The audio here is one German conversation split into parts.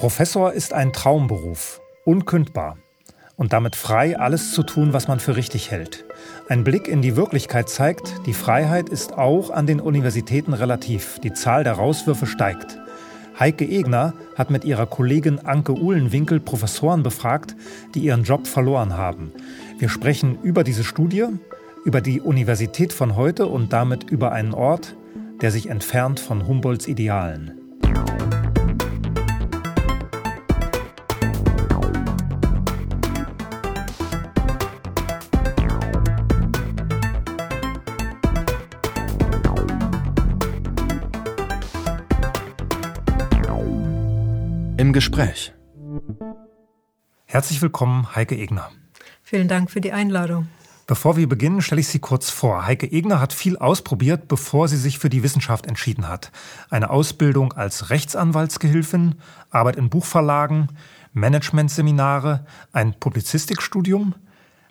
Professor ist ein Traumberuf, unkündbar und damit frei, alles zu tun, was man für richtig hält. Ein Blick in die Wirklichkeit zeigt, die Freiheit ist auch an den Universitäten relativ. Die Zahl der Rauswürfe steigt. Heike Egner hat mit ihrer Kollegin Anke Uhlenwinkel Professoren befragt, die ihren Job verloren haben. Wir sprechen über diese Studie, über die Universität von heute und damit über einen Ort, der sich entfernt von Humboldts Idealen. Im Gespräch. Herzlich willkommen, Heike Egner. Vielen Dank für die Einladung. Bevor wir beginnen, stelle ich Sie kurz vor. Heike Egner hat viel ausprobiert, bevor sie sich für die Wissenschaft entschieden hat. Eine Ausbildung als Rechtsanwaltsgehilfin, Arbeit in Buchverlagen, Managementseminare, ein Publizistikstudium –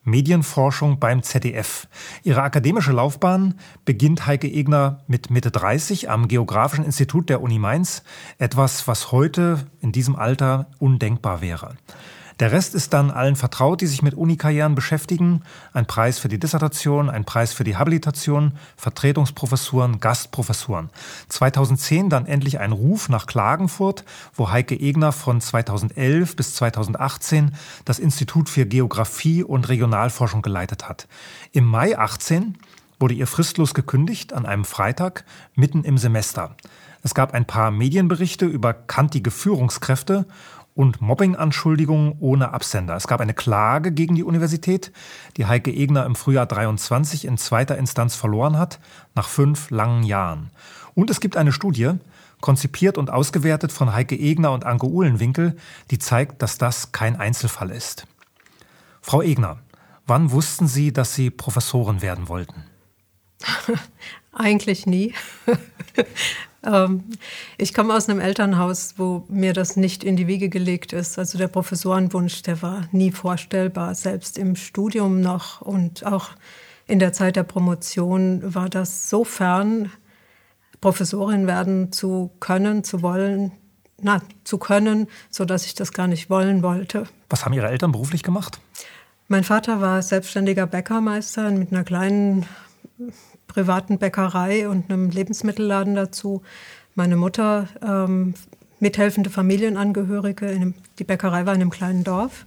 Medienforschung beim ZDF. Ihre akademische Laufbahn beginnt Heike Egner mit Mitte 30 am Geografischen Institut der Uni Mainz, etwas, was heute in diesem Alter undenkbar wäre. Der Rest ist dann allen vertraut, die sich mit Unikarrieren beschäftigen. Ein Preis für die Dissertation, ein Preis für die Habilitation, Vertretungsprofessuren, Gastprofessuren. 2010 dann endlich ein Ruf nach Klagenfurt, wo Heike Egner von 2011 bis 2018 das Institut für Geographie und Regionalforschung geleitet hat. Im Mai 18 wurde ihr fristlos gekündigt an einem Freitag mitten im Semester. Es gab ein paar Medienberichte über kantige Führungskräfte und Mobbing-Anschuldigungen ohne Absender. Es gab eine Klage gegen die Universität, die Heike Egner im Frühjahr 23 in zweiter Instanz verloren hat, nach fünf langen Jahren. Und es gibt eine Studie, konzipiert und ausgewertet von Heike Egner und Anke Uhlenwinkel, die zeigt, dass das kein Einzelfall ist. Frau Egner, wann wussten Sie, dass Sie Professorin werden wollten? Eigentlich nie. Ähm, ich komme aus einem Elternhaus, wo mir das nicht in die Wiege gelegt ist. Also der Professorenwunsch, der war nie vorstellbar, selbst im Studium noch und auch in der Zeit der Promotion war das so fern, Professorin werden zu können, zu wollen, na, zu können, so dass ich das gar nicht wollen wollte. Was haben Ihre Eltern beruflich gemacht? Mein Vater war selbstständiger Bäckermeister mit einer kleinen privaten Bäckerei und einem Lebensmittelladen dazu. Meine Mutter ähm, mithelfende Familienangehörige. Einem, die Bäckerei war in einem kleinen Dorf.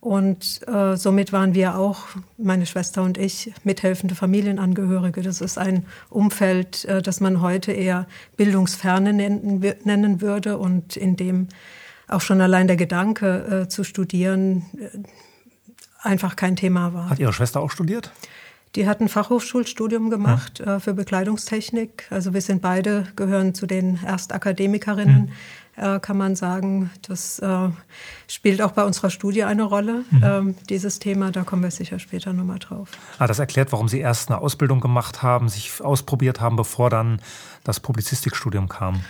Und äh, somit waren wir auch, meine Schwester und ich, mithelfende Familienangehörige. Das ist ein Umfeld, äh, das man heute eher Bildungsferne nennen, nennen würde und in dem auch schon allein der Gedanke äh, zu studieren äh, einfach kein Thema war. Hat Ihre Schwester auch studiert? Die hat ein Fachhochschulstudium gemacht ja. äh, für Bekleidungstechnik. Also wir sind beide, gehören zu den Erstakademikerinnen, mhm. äh, kann man sagen. Das äh, spielt auch bei unserer Studie eine Rolle, mhm. Ähm, dieses Thema. Da kommen wir sicher später nochmal drauf. Ah, das erklärt, warum Sie erst eine Ausbildung gemacht haben, sich ausprobiert haben, bevor dann das Publizistikstudium kam.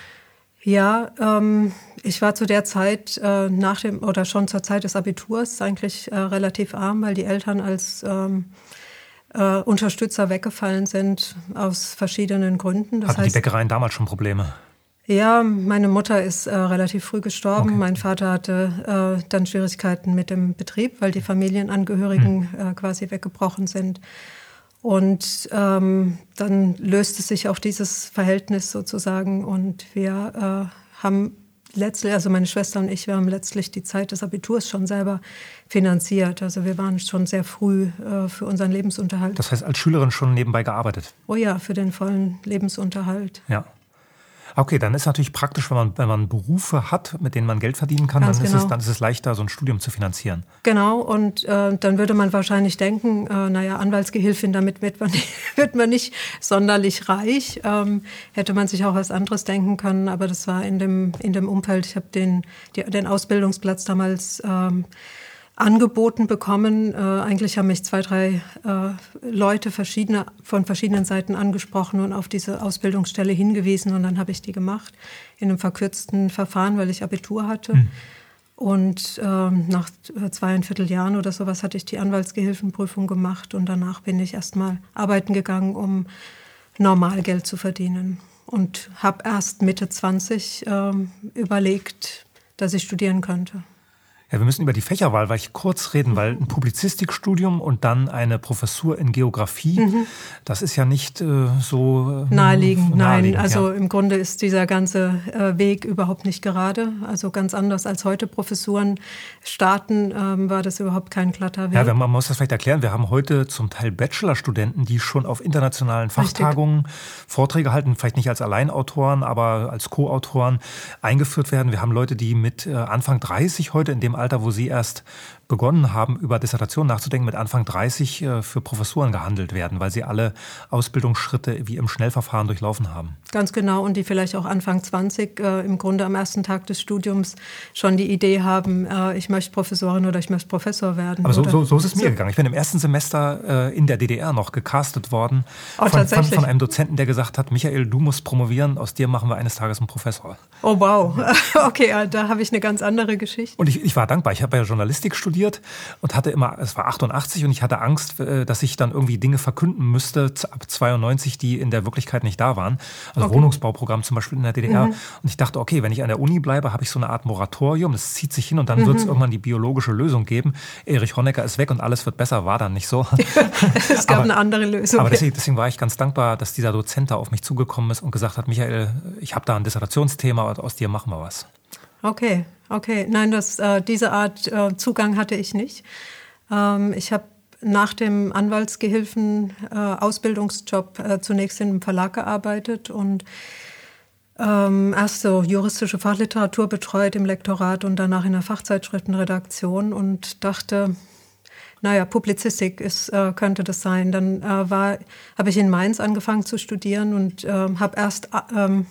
Ja, ähm, ich war zu der Zeit äh, nach dem oder schon zur Zeit des Abiturs eigentlich äh, relativ arm, weil die Eltern als ähm, äh, Unterstützer weggefallen sind aus verschiedenen Gründen. Das Hatten heißt, die Bäckereien damals schon Probleme? Ja, meine Mutter ist äh, relativ früh gestorben. Okay. Mein Vater hatte äh, dann Schwierigkeiten mit dem Betrieb, weil die Familienangehörigen hm. äh, quasi weggebrochen sind. Und ähm, dann löste sich auch dieses Verhältnis sozusagen und wir äh, haben letztlich, also meine Schwester und ich, wir haben letztlich die Zeit des Abiturs schon selber finanziert. Also wir waren schon sehr früh äh, für unseren Lebensunterhalt. Das heißt, als Schülerin schon nebenbei gearbeitet? Oh ja, für den vollen Lebensunterhalt. Ja. Okay, dann ist natürlich praktisch, wenn man, wenn man Berufe hat, mit denen man Geld verdienen kann, dann, genau. ist es, dann ist es leichter, so ein Studium zu finanzieren. Genau, und äh, dann würde man wahrscheinlich denken, äh, naja, Anwaltsgehilfin, damit wird man, nicht, wird man nicht sonderlich reich. Ähm, hätte man sich auch was anderes denken können, aber das war in dem, in dem Umfeld. Ich habe den, den Ausbildungsplatz damals ähm, angeboten bekommen. Äh, eigentlich haben mich zwei, drei äh, Leute verschiedene, von verschiedenen Seiten angesprochen und auf diese Ausbildungsstelle hingewiesen. Und dann habe ich die gemacht in einem verkürzten Verfahren, weil ich Abitur hatte. Hm. Und ähm, nach zweieinviertel Jahren oder sowas hatte ich die Anwaltsgehilfenprüfung gemacht. Und danach bin ich erstmal arbeiten gegangen, um normal Geld zu verdienen. Und habe erst Mitte 20 ähm, überlegt, dass ich studieren könnte. Ja, wir müssen über die Fächerwahl weil kurz reden, weil ein Publizistikstudium und dann eine Professur in Geografie, mhm. das ist ja nicht äh, so äh, naheliegend. Nein, also ja. im Grunde ist dieser ganze äh, Weg überhaupt nicht gerade. Also ganz anders als heute Professuren starten, ähm, war das überhaupt kein glatter Weg. Ja, man muss das vielleicht erklären. Wir haben heute zum Teil Bachelorstudenten, die schon auf internationalen Fachtagungen Richtig. Vorträge halten, vielleicht nicht als Alleinautoren, aber als Co-Autoren eingeführt werden. Wir haben Leute, die mit äh, Anfang 30 heute in dem Alter, wo Sie erst begonnen haben, über Dissertation nachzudenken, mit Anfang 30 äh, für Professuren gehandelt werden, weil sie alle Ausbildungsschritte wie im Schnellverfahren durchlaufen haben. Ganz genau und die vielleicht auch Anfang 20 äh, im Grunde am ersten Tag des Studiums schon die Idee haben, äh, ich möchte Professorin oder ich möchte Professor werden. Aber so, so, so ist es mir gegangen. Ich bin im ersten Semester äh, in der DDR noch gecastet worden oh, von, von, von, einem Dozenten, der gesagt hat, Michael, du musst promovieren, aus dir machen wir eines Tages einen Professor. Oh wow, okay, da habe ich eine ganz andere Geschichte. Und ich, ich war dankbar. Ich habe ja Journalistik studiert studiert und hatte immer, es war 88 und ich hatte Angst, äh, dass ich dann irgendwie Dinge verkünden müsste ab 92, die in der Wirklichkeit nicht da waren. Also okay. Wohnungsbauprogramm zum Beispiel in der DDR. Mhm. Und ich dachte, okay, wenn ich an der Uni bleibe, habe ich so eine Art Moratorium, das zieht sich hin und dann mhm. wird es irgendwann die biologische Lösung geben. Erich Honecker ist weg und alles wird besser, war dann nicht so. es gab aber, eine andere Lösung. Aber deswegen, deswegen war ich ganz dankbar, dass dieser Dozent da auf mich zugekommen ist und gesagt hat, Michael, ich habe da ein Dissertationsthema, aus dir machen wir was. Okay, okay. Nein, das, äh, diese Art äh, Zugang hatte ich nicht. Ähm, ich habe nach dem Anwaltsgehilfen äh, äh, zunächst in einem Verlag gearbeitet und ähm, erst so juristische Fachliteratur betreut im Lektorat und danach in der Fachzeitschriftenredaktion und dachte, naja, Publizistik ist, äh, könnte das sein. Dann äh, habe ich in Mainz angefangen zu studieren und äh, habe erst ähm,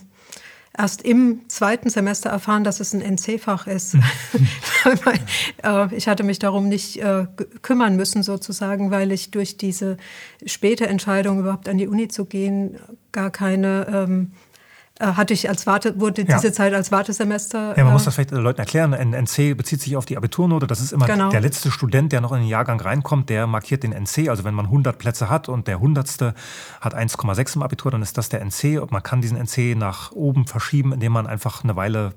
erst im zweiten Semester erfahren, dass es ein NC-Fach ist. Äh, ich hatte mich darum nicht äh, kümmern müssen, sozusagen, weil ich durch diese späte Entscheidung, überhaupt an die Uni zu gehen, gar keine ähm, äh, hatte ich als Warte, wurde ja. diese Zeit als Wartesemester. Ja, man äh, muss das vielleicht den Leuten erklären. NC bezieht sich auf die Abiturnote. Das ist immer genau. der letzte Student, der noch in den Jahrgang reinkommt, der markiert den NC. Also wenn man 100 Plätze hat und der Hundertste hat 1,6 im Abitur, dann ist das der NC. Und man kann diesen NC nach oben verschieben, indem man einfach eine Weile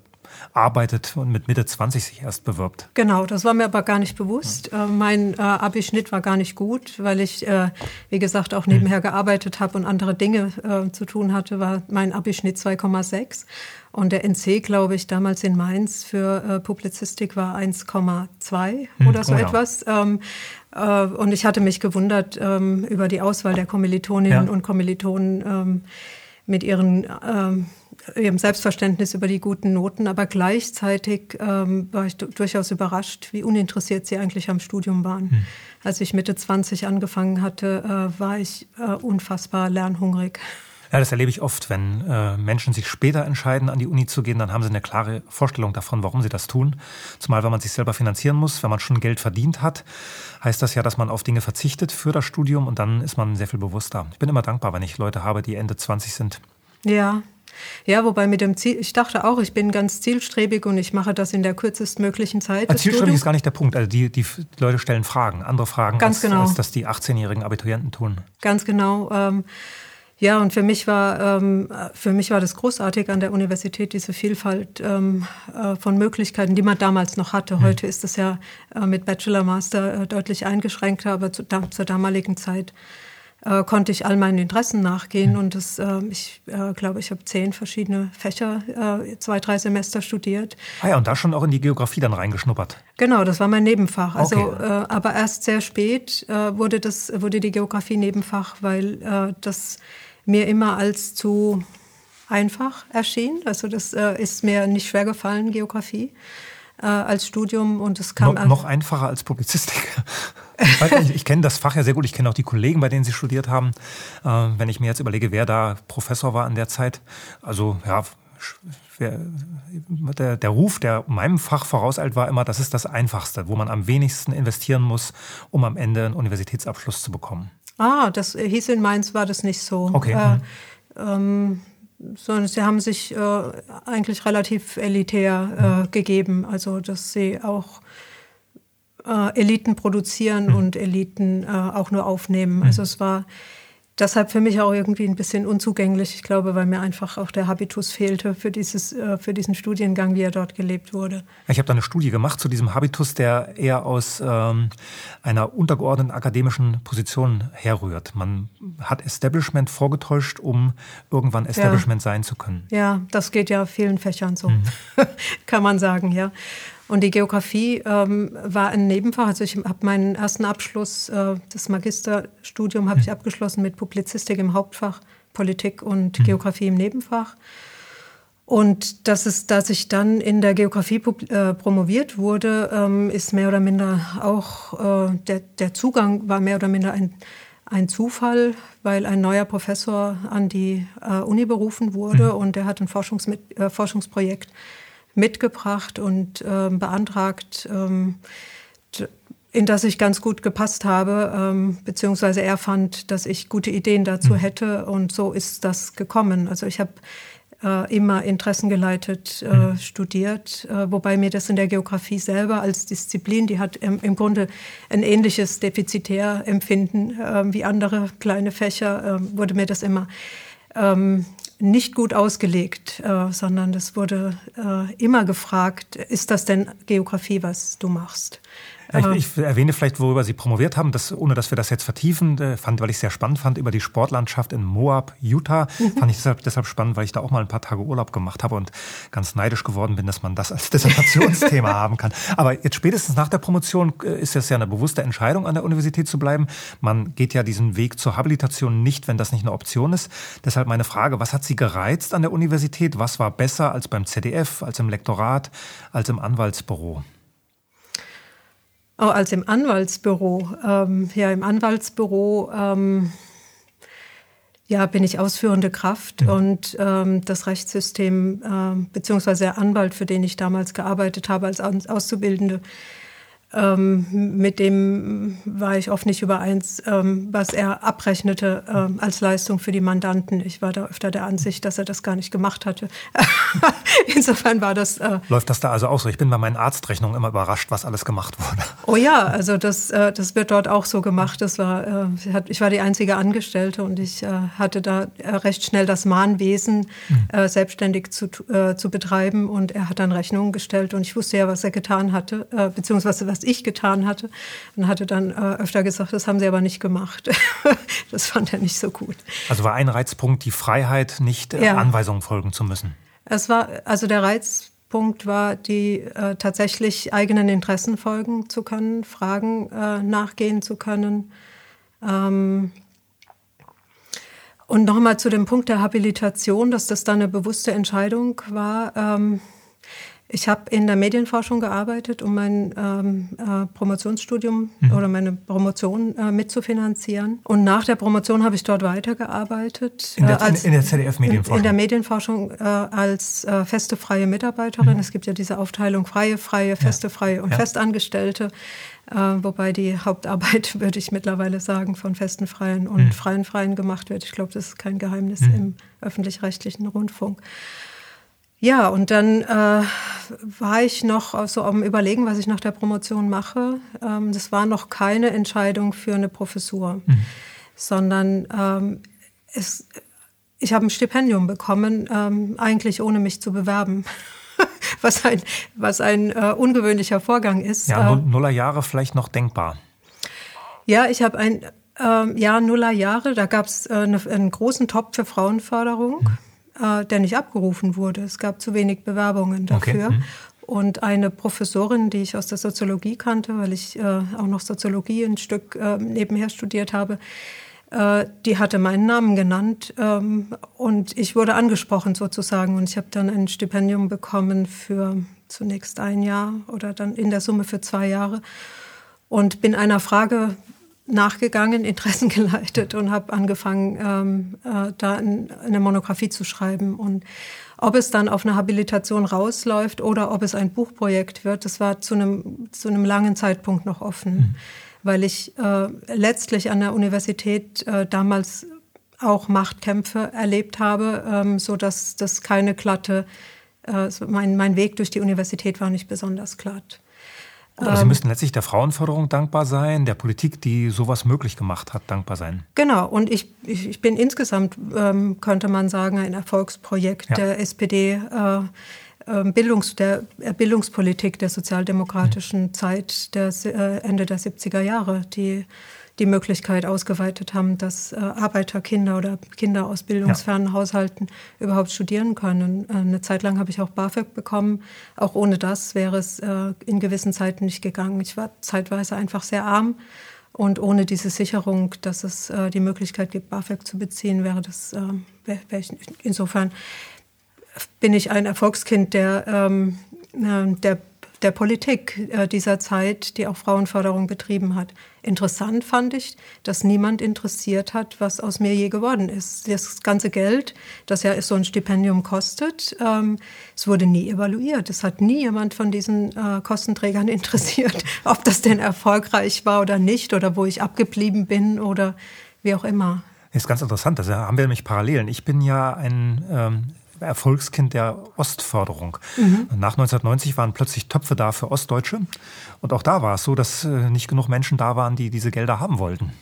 arbeitet und mit Mitte 20 sich erst bewirbt. Genau, das war mir aber gar nicht bewusst. Ja. Äh, mein äh, Abischnitt war gar nicht gut, weil ich, äh, wie gesagt, auch nebenher hm. gearbeitet habe und andere Dinge äh, zu tun hatte, war mein Abischnitt 2,6. Und der NC, glaube ich, damals in Mainz für äh, Publizistik war 1,2 hm, oder so oh ja. etwas. Ähm, äh, und ich hatte mich gewundert ähm, über die Auswahl der Kommilitoninnen ja. und Kommilitonen ähm, mit ihren ähm, ihrem Selbstverständnis über die guten Noten, aber gleichzeitig ähm, war ich durchaus überrascht, wie uninteressiert sie eigentlich am Studium waren. Hm. Als ich Mitte 20 angefangen hatte, äh, war ich äh, unfassbar lernhungrig. Ja, das erlebe ich oft, wenn äh, Menschen sich später entscheiden, an die Uni zu gehen, dann haben sie eine klare Vorstellung davon, warum sie das tun. Zumal, wenn man sich selber finanzieren muss, wenn man schon Geld verdient hat, heißt das ja, dass man auf Dinge verzichtet für das Studium und dann ist man sehr viel bewusster. Ich bin immer dankbar, wenn ich Leute habe, die Ende 20 sind. Ja, ja, wobei mit dem Ziel, ich dachte auch, ich bin ganz zielstrebig und ich mache das in der kürzestmöglichen Zeit. Also zielstrebig ist gar nicht der Punkt. Also die, die Leute stellen Fragen, andere Fragen, ganz als, genau. als das die 18-jährigen Abiturienten tun. Ganz genau. Ähm, ja, und für mich war ähm, für mich war das großartig an der Universität diese Vielfalt ähm, äh, von Möglichkeiten, die man damals noch hatte. Hm. Heute ist das ja äh, mit Bachelor, Master äh, deutlich eingeschränkter, aber zu, da, zur damaligen Zeit äh, konnte ich all meinen Interessen nachgehen. Und das, äh, ich äh, glaube, ich habe zehn verschiedene Fächer, äh, zwei, drei Semester studiert. Ah ja, und da schon auch in die Geografie dann reingeschnuppert. Genau, das war mein Nebenfach. Also, okay. äh, aber erst sehr spät äh, wurde das, wurde die Geografie Nebenfach, weil das mir immer als zu einfach erschien. Also das ist mir nicht schwer gefallen, Geografie äh, als Studium und es kam no, noch einfacher als Publizistik. ich, ich kenne das Fach ja sehr gut. Ich kenne auch die Kollegen, bei denen Sie studiert haben. Äh, wenn ich mir jetzt überlege, wer da Professor war in der Zeit, also ja, der, der Ruf, der meinem Fach vorauseilt, war immer, das ist das Einfachste, wo man am wenigsten investieren muss, um am Ende einen Universitätsabschluss zu bekommen. Ah, das hieß in Mainz, war das nicht so. Okay. Äh, ähm, sondern sie haben sich äh, eigentlich relativ elitär äh, gegeben, also dass sie auch äh, Eliten produzieren mhm. und Eliten äh, auch nur aufnehmen. Also es war deshalb für mich auch irgendwie ein bisschen unzugänglich. Ich glaube, weil mir einfach auch der Habitus fehlte für, dieses, äh, für diesen Studiengang, wie er dort gelebt wurde. Ich habe da eine Studie gemacht zu diesem Habitus, der eher aus ähm, einer untergeordneten akademischen Position herrührt. Man hat Establishment vorgetäuscht, um irgendwann Establishment ja. sein zu können. Ja, das geht ja vielen Fächern so, mhm. kann man sagen, ja. Und die Geografie ähm, war ein Nebenfach. Also ich habe meinen ersten Abschluss, äh, das Magisterstudium habe ich mhm. abgeschlossen mit Publizistik im Hauptfach, Politik und mhm. Geografie im Nebenfach. Und das ist, dass ich dann in der Geografie äh, promoviert wurde, ähm, ist mehr oder minder auch, äh, der, der Zugang war mehr oder minder ein, ein Zufall, weil ein neuer Professor an die äh, Uni berufen wurde mhm. und der hat ein Forschungs äh, Forschungsprojekt mitgebracht und ähm, beantragt, ähm, in das ich ganz gut gepasst habe, ähm, beziehungsweise er fand, dass ich gute Ideen dazu mhm. hätte und so ist das gekommen. Also ich habe äh, immer interessengeleitet äh, mhm. studiert, äh, wobei mir das in der Geografie selber als Disziplin, die hat im, im Grunde ein ähnliches Defizitärempfinden äh, wie andere kleine Fächer, äh, wurde mir das immer ähm, nicht gut ausgelegt, äh, sondern es wurde äh, immer gefragt, ist das denn Geografie, was du machst? Ich, ich, erwähne vielleicht, worüber Sie promoviert haben, das, ohne dass wir das jetzt vertiefen, äh, fand, weil ich es sehr spannend fand, über die Sportlandschaft in Moab, Utah. Mhm. Fand ich deshalb, deshalb spannend, weil ich da auch mal ein paar Tage Urlaub gemacht habe und ganz neidisch geworden bin, dass man das als Dissertationsthema haben kann. Aber jetzt spätestens nach der Promotion äh, ist es ja eine bewusste Entscheidung, an der Universität zu bleiben. Man geht ja diesen Weg zur Habilitation nicht, wenn das nicht eine Option ist. Deshalb meine Frage, was hat Sie gereizt an der Universität? Was war besser als beim ZDF, als im Lektorat, als im Anwaltsbüro? Als im Anwaltsbüro. Ähm, ja, im Anwaltsbüro ähm, ja, bin ich ausführende Kraft ja. und ähm, das Rechtssystem äh, beziehungsweise der Anwalt, für den ich damals gearbeitet habe als Auszubildende, ähm, mit dem war ich oft nicht übereins, ähm, was er abrechnete ähm, als Leistung für die Mandanten. Ich war da öfter der Ansicht, dass er das gar nicht gemacht hatte. Insofern war das. Äh Läuft das da also auch so? Ich bin bei meinen Arztrechnungen immer überrascht, was alles gemacht wurde. Oh ja, also das, äh, das wird dort auch so gemacht. Das war, äh, ich war die einzige Angestellte und ich äh, hatte da äh, recht schnell das Mahnwesen mhm. selbstständig zu, zu betreiben und er hat dann Rechnungen gestellt und ich wusste ja, was er getan hatte, beziehungsweise was ich getan hatte. Und hatte dann äh, öfter gesagt, das haben sie aber nicht gemacht. das fand er nicht so gut. Also war ein Reizpunkt die Freiheit, nicht äh, ja. Anweisungen folgen zu müssen. Es war, also der Reizpunkt war, die äh, tatsächlich eigenen Interessen folgen zu können, Fragen äh, nachgehen zu können. Ähm, und nochmal zu dem Punkt der Habilitation, dass das dann eine bewusste Entscheidung war. Ähm, ich habe in der Medienforschung gearbeitet, um mein ähm, äh, Promotionsstudium mhm. oder meine Promotion äh, mitzufinanzieren. Und nach der Promotion habe ich dort weitergearbeitet. In der, äh, als, in der ZDF-Medienforschung? In, in, der Medienforschung äh, als äh, feste freie Mitarbeiterin. Mhm. Es gibt ja diese Aufteilung freie, freie, feste, freie und ja. Festangestellte. Äh, wobei die Hauptarbeit, würde ich mittlerweile sagen, von festen Freien und mhm. freien Freien gemacht wird. Ich glaube, das ist kein Geheimnis mhm. im öffentlich-rechtlichen Rundfunk. Ja, und dann äh, war ich noch so am Überlegen, was ich nach der Promotion mache. Ähm, das war noch keine Entscheidung für eine Professur, mhm. sondern ähm, es, ich habe ein Stipendium bekommen, ähm, eigentlich ohne mich zu bewerben. was ein, was ein äh, ungewöhnlicher Vorgang ist. Ja, äh, Nullerjahre vielleicht noch denkbar. Ja, ich habe ein äh, ja, Nullerjahre, da gab es äh, einen großen Top für Frauenförderung. Mhm äh, der nicht abgerufen wurde. Es gab zu wenig Bewerbungen dafür. Okay. Mhm. Und eine Professorin, die ich aus der Soziologie kannte, weil ich äh, auch noch Soziologie ein Stück äh, nebenher studiert habe, äh, die hatte meinen Namen genannt ähm, und ich wurde angesprochen sozusagen. Und ich habe dann ein Stipendium bekommen für zunächst ein Jahr oder dann in der Summe für zwei Jahre und bin einer Frage nachgegangen, Interessen geleitet und habe angefangen, ähm, äh, da ein, eine Monographie zu schreiben. Und ob es dann auf eine Habilitation rausläuft oder ob es ein Buchprojekt wird, das war zu einem, zu einem langen Zeitpunkt noch offen, mhm. weil ich äh, letztlich an der Universität äh, damals auch Machtkämpfe erlebt habe, ähm, so dass das keine glatte, äh, mein, mein Weg durch die Universität war nicht besonders glatt. Aber Sie ähm, müssten letztlich der Frauenförderung dankbar sein, der Politik, die sowas möglich gemacht hat, dankbar sein. Genau, und ich, ich, ich bin insgesamt, ähm, könnte man sagen, ein Erfolgsprojekt ja. der SPD. Äh, ähm, Bildungs, der Bildungspolitik der sozialdemokratischen mhm. Zeit der äh, Ende der 70er Jahre, die die Möglichkeit ausgeweitet haben, dass äh, Arbeiterkinder oder Kinder aus bildungsfernen ja. Haushalten überhaupt studieren können. Äh, eine Zeit lang habe ich auch BAföG bekommen. Auch ohne das wäre es äh, in gewissen Zeiten nicht gegangen. Ich war zeitweise einfach sehr arm. Und ohne diese Sicherung, dass es äh, die Möglichkeit gibt, BAföG zu beziehen, wäre das, äh, wär, wär ich, insofern bin ich ein Erfolgskind der, ähm, äh, der der Politik äh, dieser Zeit, die auch Frauenförderung betrieben hat. Interessant fand ich, dass niemand interessiert hat, was aus mir je geworden ist. Das ganze Geld, das ja so ein Stipendium kostet, ähm, es wurde nie evaluiert. Es hat nie jemand von diesen äh, Kostenträgern interessiert, ob das denn erfolgreich war oder nicht oder wo ich abgeblieben bin oder wie auch immer. Ist ganz interessant, da haben wir nämlich Parallelen. Ich bin ja ein ähm, Erfolgskind der Ostförderung. Mhm. Nach 1990 waren plötzlich Töpfe da für Ostdeutsche. Und auch da war es so, dass äh, nicht genug Menschen da waren, die diese Gelder haben wollten.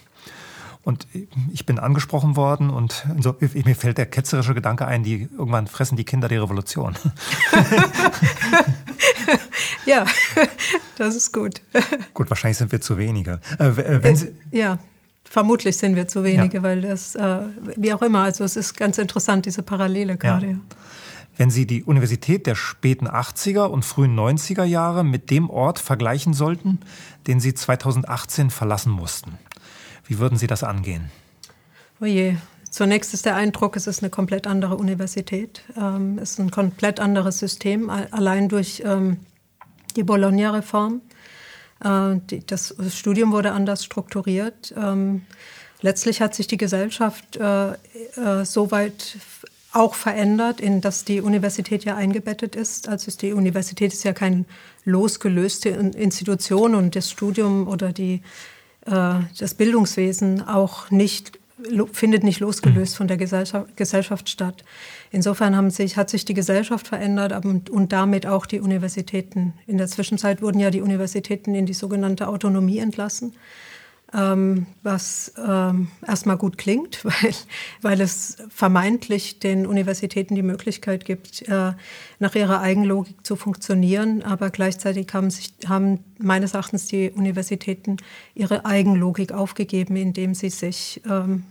Und ich bin angesprochen worden und so, mir fällt der ketzerische Gedanke ein, die irgendwann fressen die Kinder die Revolution. ja, das ist gut. Gut, wahrscheinlich sind wir zu wenige. Äh, äh wenn Sie, ja. Vermutlich sind wir zu wenige, ja. weil das, äh, wie auch immer, also es ist ganz interessant, diese Parallele gerade. Ja. Wenn Sie die Universität der späten 80er und frühen 90er Jahre mit dem Ort vergleichen sollten, den Sie 2018 verlassen mussten, wie würden Sie das angehen? Oje, Zunächst ist der Eindruck, es ist eine komplett andere Universität. Ähm, es ist ein komplett anderes System, allein durch ähm, die Bologna-Reform. Äh, das Studium wurde anders strukturiert. Ähm, letztlich hat sich die Gesellschaft äh, äh, soweit auch verändert, in dass die Universität ja eingebettet ist. Also die Universität ist ja keine losgelöste Institution und das Studium oder die, das Bildungswesen auch nicht findet nicht losgelöst von der Gesellschaft, Gesellschaft statt. Insofern sich, hat sich die Gesellschaft verändert und, und damit auch die Universitäten. In der Zwischenzeit wurden ja die Universitäten in die sogenannte Autonomie entlassen ähm, was ähm, erstmal gut klingt, weil, weil es vermeintlich den Universitäten die Möglichkeit gibt, äh, nach ihrer Eigenlogik zu funktionieren. Aber gleichzeitig haben, sich, haben meines Erachtens die Universitäten ihre Eigenlogik aufgegeben, indem sie sich ähm,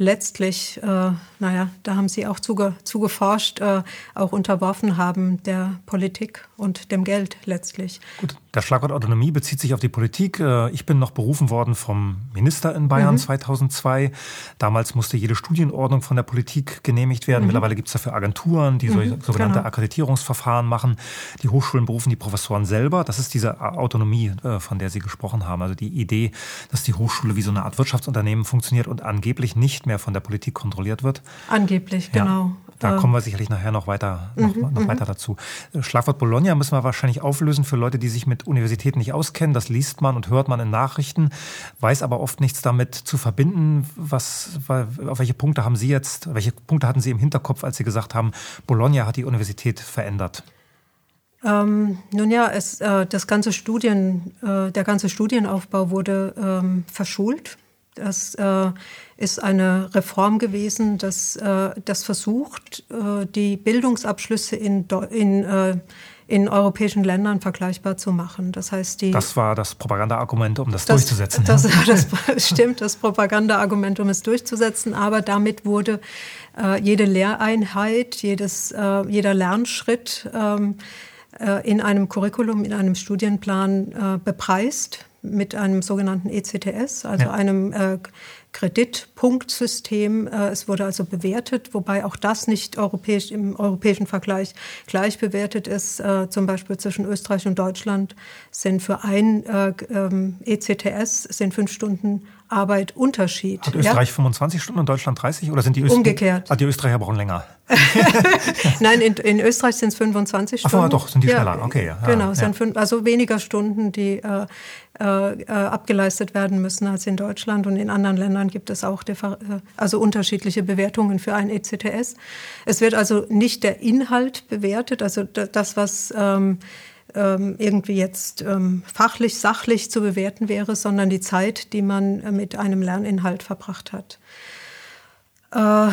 letztlich, äh, naja, da haben Sie auch zuge, zugeforscht, äh, auch unterworfen haben der Politik und dem Geld letztlich. Gut, der Schlagwort Autonomie bezieht sich auf die Politik. Äh, ich bin noch berufen worden vom Minister in Bayern mhm. 2002. Damals musste jede Studienordnung von der Politik genehmigt werden. Mhm. Mittlerweile gibt es dafür Agenturen, die mhm, sogenannte genau. Akkreditierungsverfahren machen. Die Hochschulen berufen die Professoren selber. Das ist diese Autonomie, äh, von der Sie gesprochen haben. Also die Idee, dass die Hochschule wie so eine Art Wirtschaftsunternehmen funktioniert und angeblich nicht mehr mehr von der Politik kontrolliert wird. Angeblich, ja, genau. Da kommen wir sicherlich nachher noch weiter, noch, mhm, noch mhm. weiter dazu. Schlagwort Bologna müssen wir wahrscheinlich auflösen für Leute, die sich mit Universitäten nicht auskennen. Das liest man und hört man in Nachrichten, weiß aber oft nichts damit zu verbinden. Was, auf welche Punkte haben Sie jetzt, welche Punkte hatten Sie im Hinterkopf, als Sie gesagt haben, Bologna hat die Universität verändert? Ähm, nun ja, es, äh, das ganze Studien, äh, der ganze Studienaufbau wurde ähm, verschult. Das äh, ist eine Reform gewesen, das, äh, das versucht, äh, die Bildungsabschlüsse in, in, äh, in europäischen Ländern vergleichbar zu machen. Das heißt, die. Das war das Propagandaargument, um das, das durchzusetzen. Das, ja. das, das stimmt, das Propagandaargument, um es durchzusetzen. Aber damit wurde äh, jede Lehreinheit, jedes, äh, jeder Lernschritt ähm, äh, in einem Curriculum, in einem Studienplan bepreist mit einem sogenannten ECTS, also ja. einem äh, Kreditpunktsystem. Äh, es wurde also bewertet, wobei auch das nicht europäisch, im europäischen Vergleich gleich bewertet ist. Äh, zum Beispiel zwischen Österreich und Deutschland sind für ein äh, ähm, ECTS sind fünf Stunden Arbeit Unterschied. Hat Österreich ja? 25 Stunden und Deutschland 30? Oder sind die Österreicher? Umgekehrt. Ah, die Österreicher brauchen länger. Nein, in, in Österreich sind es 25 Stunden. Ach, doch, sind die ja, schneller. Okay, ja. Genau, sind fünf, also weniger Stunden, die äh, äh, abgeleistet werden müssen als in Deutschland. Und in anderen Ländern gibt es auch äh, also unterschiedliche Bewertungen für ein ECTS. Es wird also nicht der Inhalt bewertet, also das, was ähm, ähm, irgendwie jetzt ähm, fachlich, sachlich zu bewerten wäre, sondern die Zeit, die man äh, mit einem Lerninhalt verbracht hat. Äh,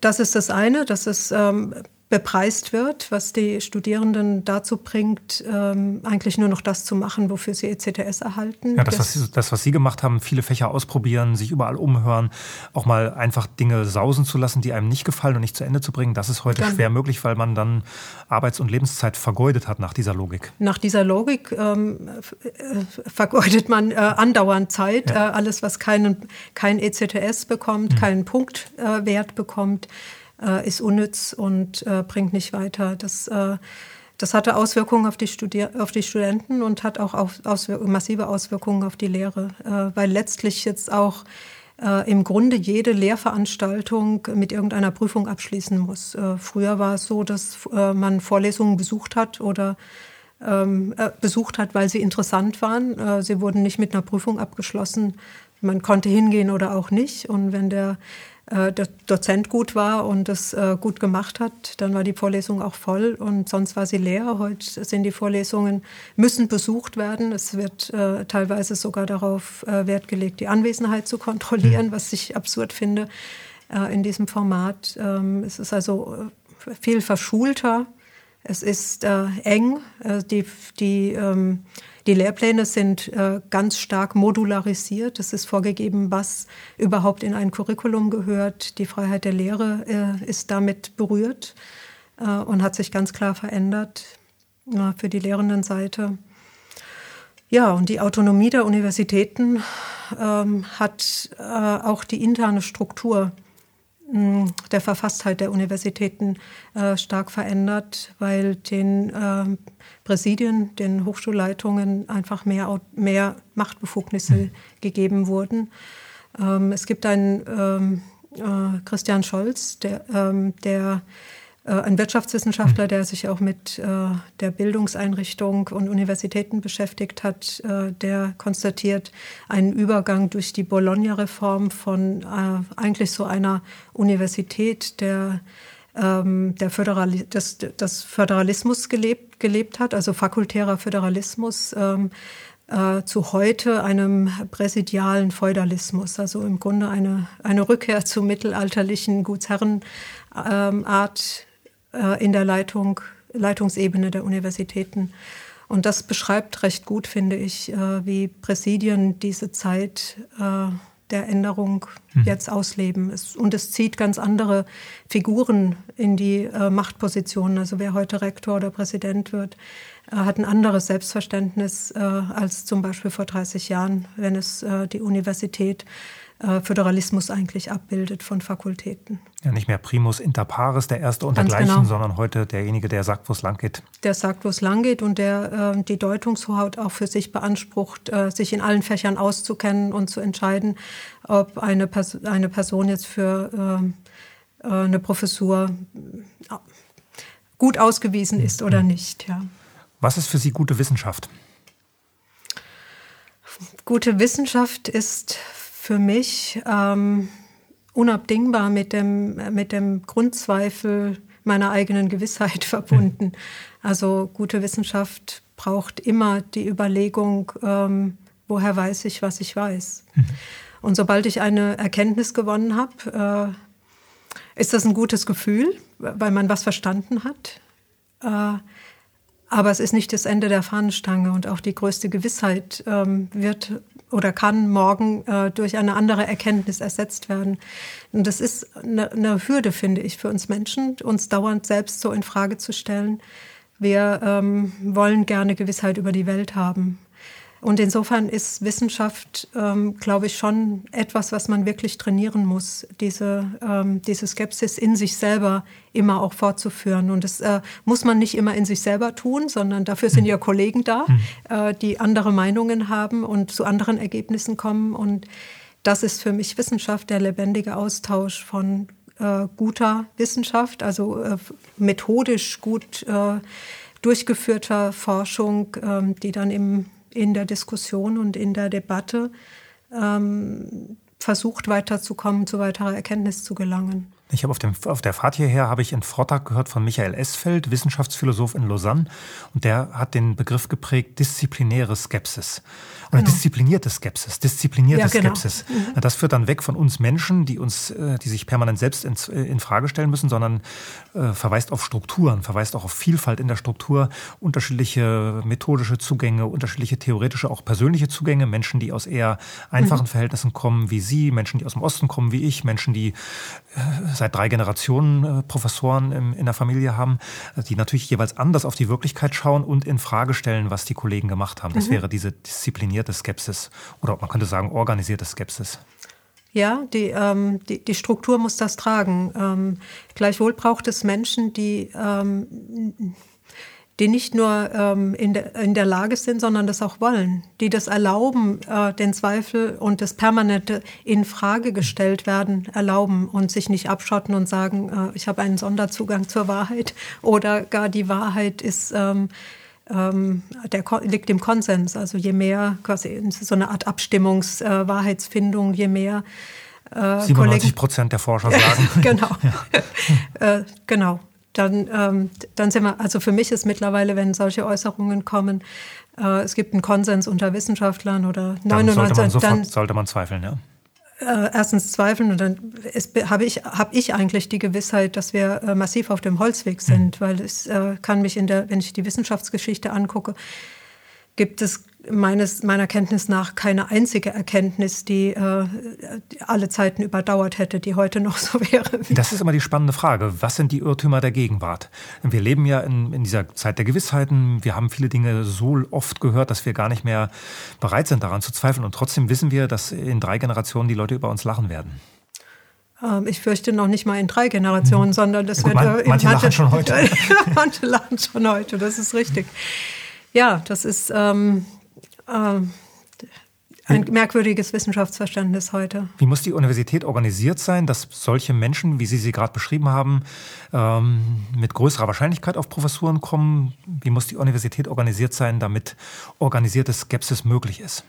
das ist das eine, dass es ähm, bepreist wird, was die Studierenden dazu bringt, ähm, eigentlich nur noch das zu machen, wofür sie ECTS erhalten. Ja, das, was Sie, das, was Sie gemacht haben, viele Fächer ausprobieren, sich überall umhören, auch mal einfach Dinge sausen zu lassen, die einem nicht gefallen und nicht zu Ende zu bringen, das ist heute dann, schwer möglich, weil man dann Arbeits- und Lebenszeit vergeudet hat nach dieser Logik. Nach dieser Logik ähm, äh, vergeudet man äh, andauernd Zeit. Ja. Äh, alles, was keinen, kein ECTS bekommt, mhm. keinen Punktwert bekommt, äh, ist unnütz und äh, bringt nicht weiter. Das, äh, das hatte Auswirkungen auf die, Studier auf die Studenten und hat auch auf, Auswirk massive Auswirkungen auf die Lehre, äh, weil letztlich jetzt auch äh, im Grunde jede Lehrveranstaltung mit irgendeiner Prüfung abschließen muss. Äh, früher war es so, dass man Vorlesungen besucht hat oder ähm, besucht hat, weil sie interessant waren. sie wurden nicht mit einer Prüfung abgeschlossen. Man konnte hingehen oder auch nicht. Und wenn der äh, der Dozent gut war und das äh, gut gemacht hat, dann war die Vorlesung auch voll und sonst war sie leer. Heute sind die Vorlesungen, müssen besucht werden. Es wird äh, teilweise sogar darauf äh, Wert gelegt, die Anwesenheit zu kontrollieren, mhm. was ich absurd finde äh, in diesem Format. Ähm, es ist also äh, viel verschulter. Es ist eng. die die ähm, die Lehrpläne sind äh, ganz stark modularisiert. Es ist vorgegeben, was überhaupt in ein Curriculum gehört. Die Freiheit der Lehre äh, ist damit berührt äh, und hat sich ganz klar verändert für die Lehrendenseite. Ja, und die Autonomie der Universitäten ähm, hat auch die interne Struktur der Verfasstheit der Universitäten äh, stark verändert, weil den äh, Präsidien, den Hochschulleitungen einfach mehr, mehr Machtbefugnisse mhm. gegeben wurden. Ähm, es gibt einen ähm, äh, Christian Scholz, der, ähm, der äh, ein Wirtschaftswissenschaftler, der sich auch mit äh, der Bildungseinrichtung und Universitäten beschäftigt hat, äh, der konstatiert einen Übergang durch die Bologna-Reform von eigentlich so einer Universität der ähm, der Föderali des, des Föderalismus gelebt, gelebt hat, also fakultärer Föderalismus, ähm, äh, zu heute einem präsidialen Feudalismus, also im Grunde eine, eine Rückkehr zur mittelalterlichen Gutsherrenart äh, in der Leitung, Leitungsebene der Universitäten. Und das beschreibt recht gut, finde ich, äh, wie Präsidien diese Zeit äh, der Änderung mhm. jetzt ausleben. und es zieht ganz andere Figuren in die Machtpositionen. Also wer heute Rektor oder Präsident wird, hat ein anderes Selbstverständnis als zum Beispiel vor 30 Jahren, wenn es die Universität äh, Föderalismus eigentlich abbildet von Fakultäten. Ja, nicht mehr Primus inter pares, der Erste untergleichen, genau. sondern heute derjenige, der sagt, wo es lang geht. Der sagt, wo es lang geht und der äh, die Deutungshoheit auch für sich beansprucht, äh, sich in allen Fächern auszukennen und zu entscheiden, ob eine, Pers eine Person jetzt für ähm, äh, eine Professur äh, gut ausgewiesen ist oder mhm. nicht. Ja. Was ist für Sie gute Wissenschaft? Gute Wissenschaft ist für mich ähm, unabdingbar mit dem, mit dem Grundzweifel meiner eigenen Gewissheit verbunden. Also gute Wissenschaft braucht immer die Überlegung, ähm, woher weiß ich, was ich weiß. Mhm. Und sobald ich eine Erkenntnis gewonnen habe, äh, ist das ein gutes Gefühl, weil man was verstanden hat. Äh, aber es ist nicht das Ende der Fahnenstange und auch die größte Gewissheit ähm, wird oder kann morgen äh, durch eine andere Erkenntnis ersetzt werden. Und das ist eine, eine, Hürde, finde ich, für uns Menschen, uns dauernd selbst so in Frage zu stellen. Wir ähm, wollen gerne Gewissheit über die Welt haben. Und insofern ist Wissenschaft, ähm, glaube ich, schon etwas, was man wirklich trainieren muss, diese, ähm, diese Skepsis in sich selber immer auch fortzuführen. Und das äh, muss man nicht immer in sich selber tun, sondern dafür sind ja Kollegen da, mhm. äh, die andere Meinungen haben und zu anderen Ergebnissen kommen. Und das ist für mich Wissenschaft, der lebendige Austausch von äh, guter Wissenschaft, also äh, methodisch gut äh, durchgeführter Forschung, ähm, die dann im in der Diskussion und in der Debatte ähm, versucht weiterzukommen, zu weiterer Erkenntnis zu gelangen. Ich habe auf, dem, auf der Fahrt hierher habe ich einen Vortrag gehört von Michael Esfeld, Wissenschaftsphilosoph in Lausanne, und der hat den Begriff geprägt disziplinäre Skepsis oder genau. disziplinierte Skepsis, disziplinierte ja, genau. Skepsis. Mhm. Das führt dann weg von uns Menschen, die uns, äh, die sich permanent selbst in, äh, in Frage stellen müssen, sondern äh, verweist auf Strukturen, verweist auch auf Vielfalt in der Struktur, unterschiedliche methodische Zugänge, unterschiedliche theoretische, auch persönliche Zugänge, Menschen, die aus eher einfachen mhm. Verhältnissen kommen wie Sie, Menschen, die aus dem Osten kommen wie ich, Menschen, die äh, seit drei Generationen äh, Professoren im, in der Familie haben, die natürlich jeweils anders auf die Wirklichkeit schauen und in Frage stellen, was die Kollegen gemacht haben. Das mhm. wäre diese disziplinierte Skepsis oder man könnte sagen organisierte Skepsis. Ja, die, ähm, die, die Struktur muss das tragen. Ähm, gleichwohl braucht es Menschen, die ähm, die nicht nur ähm, in, de, in der Lage sind, sondern das auch wollen, die das erlauben, äh, den Zweifel und das permanente in Frage gestellt werden erlauben und sich nicht abschotten und sagen, äh, ich habe einen Sonderzugang zur Wahrheit oder gar die Wahrheit ist ähm, ähm, der liegt im Konsens. Also je mehr quasi so eine Art Abstimmungs-Wahrheitsfindung, äh, je mehr äh, 97 Prozent der Forscher sagen. genau. Äh, genau dann, ähm, dann sind wir, also für mich ist mittlerweile, wenn solche Äußerungen kommen, äh, es gibt einen Konsens unter Wissenschaftlern oder 99, dann sollte man, sofort, dann sollte man zweifeln, ja. Äh, erstens zweifeln und dann habe ich, hab ich eigentlich die Gewissheit, dass wir äh, massiv auf dem Holzweg sind, mhm. weil es äh, kann mich in der, wenn ich die Wissenschaftsgeschichte angucke, gibt es meines, meiner Kenntnis nach keine einzige Erkenntnis, die äh, alle Zeiten überdauert hätte, die heute noch so wäre. Das ist immer die spannende Frage. Was sind die Irrtümer der Gegenwart? Wir leben ja in, in dieser Zeit der Gewissheiten. Wir haben viele Dinge so oft gehört, dass wir gar nicht mehr bereit sind, daran zu zweifeln. Und trotzdem wissen wir, dass in drei Generationen die Leute über uns lachen werden. Ähm, ich fürchte noch nicht mal in drei Generationen, hm. sondern das Gut, wird man, manche, manche lachen schon heute. manche lachen schon heute, das ist richtig. Ja, das ist ähm, ähm, ein merkwürdiges Wissenschaftsverständnis heute. Wie muss die Universität organisiert sein, dass solche Menschen, wie Sie sie gerade beschrieben haben, ähm, mit größerer Wahrscheinlichkeit auf Professuren kommen? Wie muss die Universität organisiert sein, damit organisierte Skepsis möglich ist?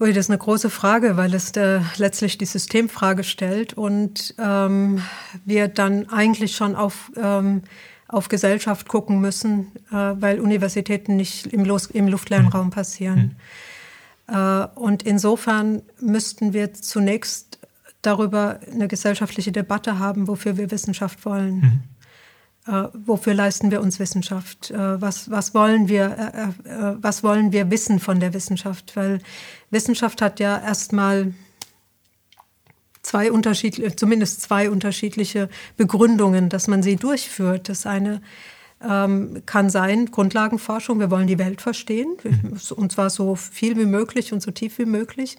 Ui, das ist eine große Frage, weil es äh, letztlich die Systemfrage stellt und ähm, wir dann eigentlich schon auf ähm, auf Gesellschaft gucken müssen, äh, weil Universitäten nicht im, Los im luftleeren mhm. Raum passieren. Mhm. Äh, und insofern müssten wir zunächst darüber eine gesellschaftliche Debatte haben, wofür wir Wissenschaft wollen. Mhm. Äh, wofür leisten wir uns Wissenschaft? Äh, was, was, wollen wir, äh, äh, was wollen wir wissen von der Wissenschaft? Weil Wissenschaft hat ja erstmal zwei unterschiedliche, zumindest zwei unterschiedliche Begründungen, dass man sie durchführt. Das eine ähm, kann sein Grundlagenforschung. Wir wollen die Welt verstehen, mhm. und zwar so viel wie möglich und so tief wie möglich.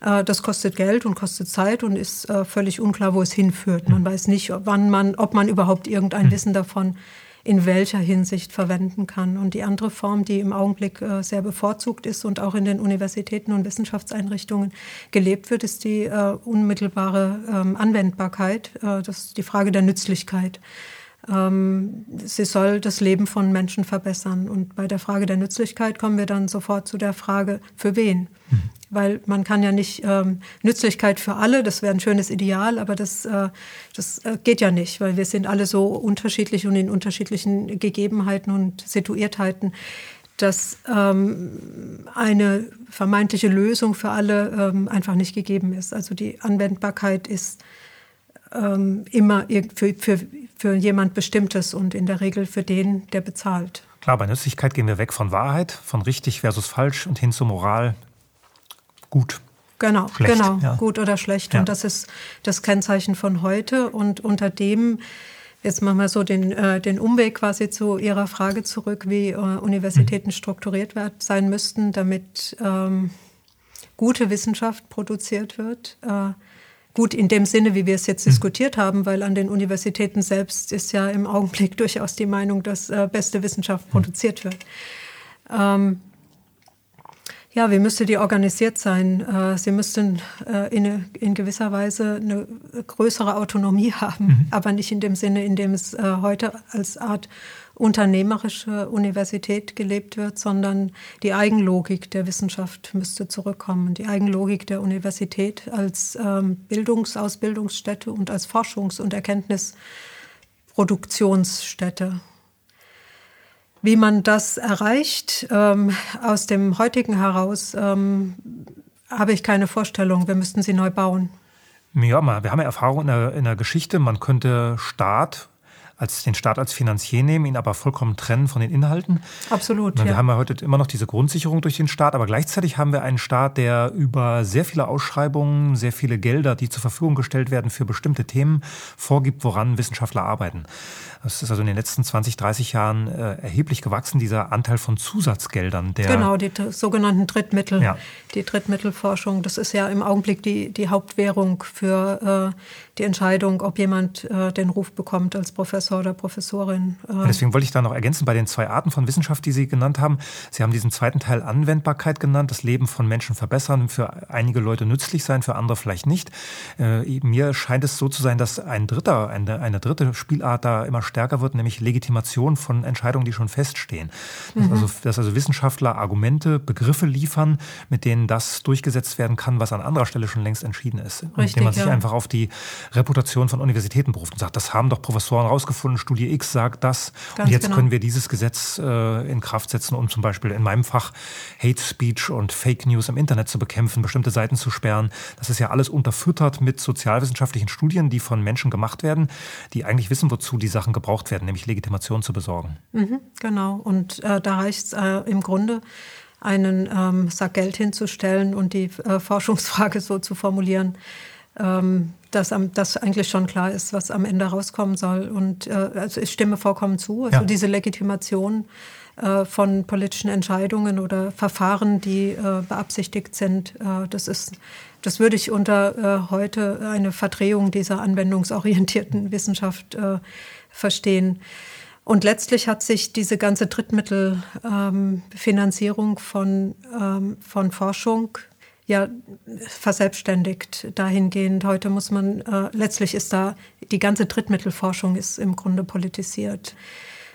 Äh, das kostet Geld und kostet Zeit und ist äh, völlig unklar, wo es hinführt. Man mhm. weiß nicht, wann man, ob man überhaupt irgendein mhm. Wissen davon in welcher Hinsicht verwenden kann. Und die andere Form, die im Augenblick äh, sehr bevorzugt ist und auch in den Universitäten und Wissenschaftseinrichtungen gelebt wird, ist die äh, unmittelbare ähm, Anwendbarkeit. Äh, das ist die Frage der Nützlichkeit. Ähm, sie soll das Leben von Menschen verbessern. Und bei der Frage der Nützlichkeit kommen wir dann sofort zu der Frage, für wen? Weil man kann ja nicht ähm, Nützlichkeit für alle, das wäre ein schönes Ideal, aber das, äh, das äh, geht ja nicht, weil wir sind alle so unterschiedlich und in unterschiedlichen Gegebenheiten und Situiertheiten, dass ähm, eine vermeintliche Lösung für alle ähm, einfach nicht gegeben ist. Also die Anwendbarkeit ist ähm, immer für, für, für jemand Bestimmtes und in der Regel für den, der bezahlt. Klar, bei Nützlichkeit gehen wir weg von Wahrheit, von richtig versus falsch und hin zur Moral. Gut. Genau, schlecht, genau, ja. gut oder schlecht. Ja. Und das ist das Kennzeichen von heute. Und unter dem, jetzt machen wir so den, äh, den Umweg quasi zu Ihrer Frage zurück, wie äh, Universitäten mhm. strukturiert wird, sein müssten, damit ähm, gute Wissenschaft produziert wird. Äh, Gut in dem Sinne, wie wir es jetzt hm. diskutiert haben, weil an den Universitäten selbst ist ja im Augenblick durchaus die Meinung, dass äh, beste Wissenschaft hm. produziert wird. Ähm, ja, wie müsste die organisiert sein? Äh, sie müssten äh, in, in, gewisser Weise eine größere Autonomie haben, mhm. aber nicht in dem Sinne, in dem es äh, heute als Art unternehmerische Universität gelebt wird, sondern die Eigenlogik der Wissenschaft müsste zurückkommen. Die Eigenlogik der Universität als ähm, Bildungs-, Ausbildungsstätte und als Forschungs- und Erkenntnisproduktionsstätte. Wie man das erreicht, ähm, aus dem heutigen heraus, ähm, habe ich keine Vorstellung. Wir müssten sie neu bauen. Ja, wir haben ja Erfahrung in der, in der Geschichte. Man könnte Staat als den Staat als Finanzier nehmen, ihn aber vollkommen trennen von den Inhalten. Absolut. Wir ja. haben ja heute immer noch diese Grundsicherung durch den Staat, aber gleichzeitig haben wir einen Staat, der über sehr viele Ausschreibungen, sehr viele Gelder, die zur Verfügung gestellt werden für bestimmte Themen, vorgibt, woran Wissenschaftler arbeiten. Das ist also in den letzten 20, 30 Jahren äh, erheblich gewachsen, dieser Anteil von Zusatzgeldern. Der genau, die sogenannten Drittmittel, ja. die Drittmittelforschung. Das ist ja im Augenblick die, die Hauptwährung für äh, die Entscheidung, ob jemand äh, den Ruf bekommt als Professor oder Professorin. Äh. Deswegen wollte ich da noch ergänzen bei den zwei Arten von Wissenschaft, die Sie genannt haben. Sie haben diesen zweiten Teil Anwendbarkeit genannt, das Leben von Menschen verbessern, für einige Leute nützlich sein, für andere vielleicht nicht. Äh, mir scheint es so zu sein, dass ein dritter, eine, eine dritte Spielart da immer stärker wird, nämlich Legitimation von Entscheidungen, die schon feststehen. Dass, mhm. also, dass also Wissenschaftler Argumente, Begriffe liefern, mit denen das durchgesetzt werden kann, was an anderer Stelle schon längst entschieden ist. Richtig, indem man sich ja. einfach auf die Reputation von Universitäten beruft und sagt, das haben doch Professoren rausgefunden, Studie X sagt das Ganz und jetzt genau. können wir dieses Gesetz äh, in Kraft setzen, um zum Beispiel in meinem Fach Hate Speech und Fake News im Internet zu bekämpfen, bestimmte Seiten zu sperren. Das ist ja alles unterfüttert mit sozialwissenschaftlichen Studien, die von Menschen gemacht werden, die eigentlich wissen, wozu die Sachen gebraucht werden, nämlich Legitimation zu besorgen. Mhm, genau. Und äh, da reicht es äh, im Grunde, einen ähm, Sack Geld hinzustellen und die äh, Forschungsfrage so zu formulieren, ähm, dass, am, dass eigentlich schon klar ist, was am Ende rauskommen soll. Und äh, also ich stimme vollkommen zu. Also ja. diese Legitimation von politischen Entscheidungen oder Verfahren, die äh, beabsichtigt sind, äh, das ist das würde ich unter äh, heute eine Verdrehung dieser anwendungsorientierten Wissenschaft äh, verstehen. Und letztlich hat sich diese ganze Drittmittelfinanzierung ähm, von, ähm, von Forschung ja verselbstständigt dahingehend. Heute muss man, äh, letztlich ist da, die ganze Drittmittelforschung ist im Grunde politisiert.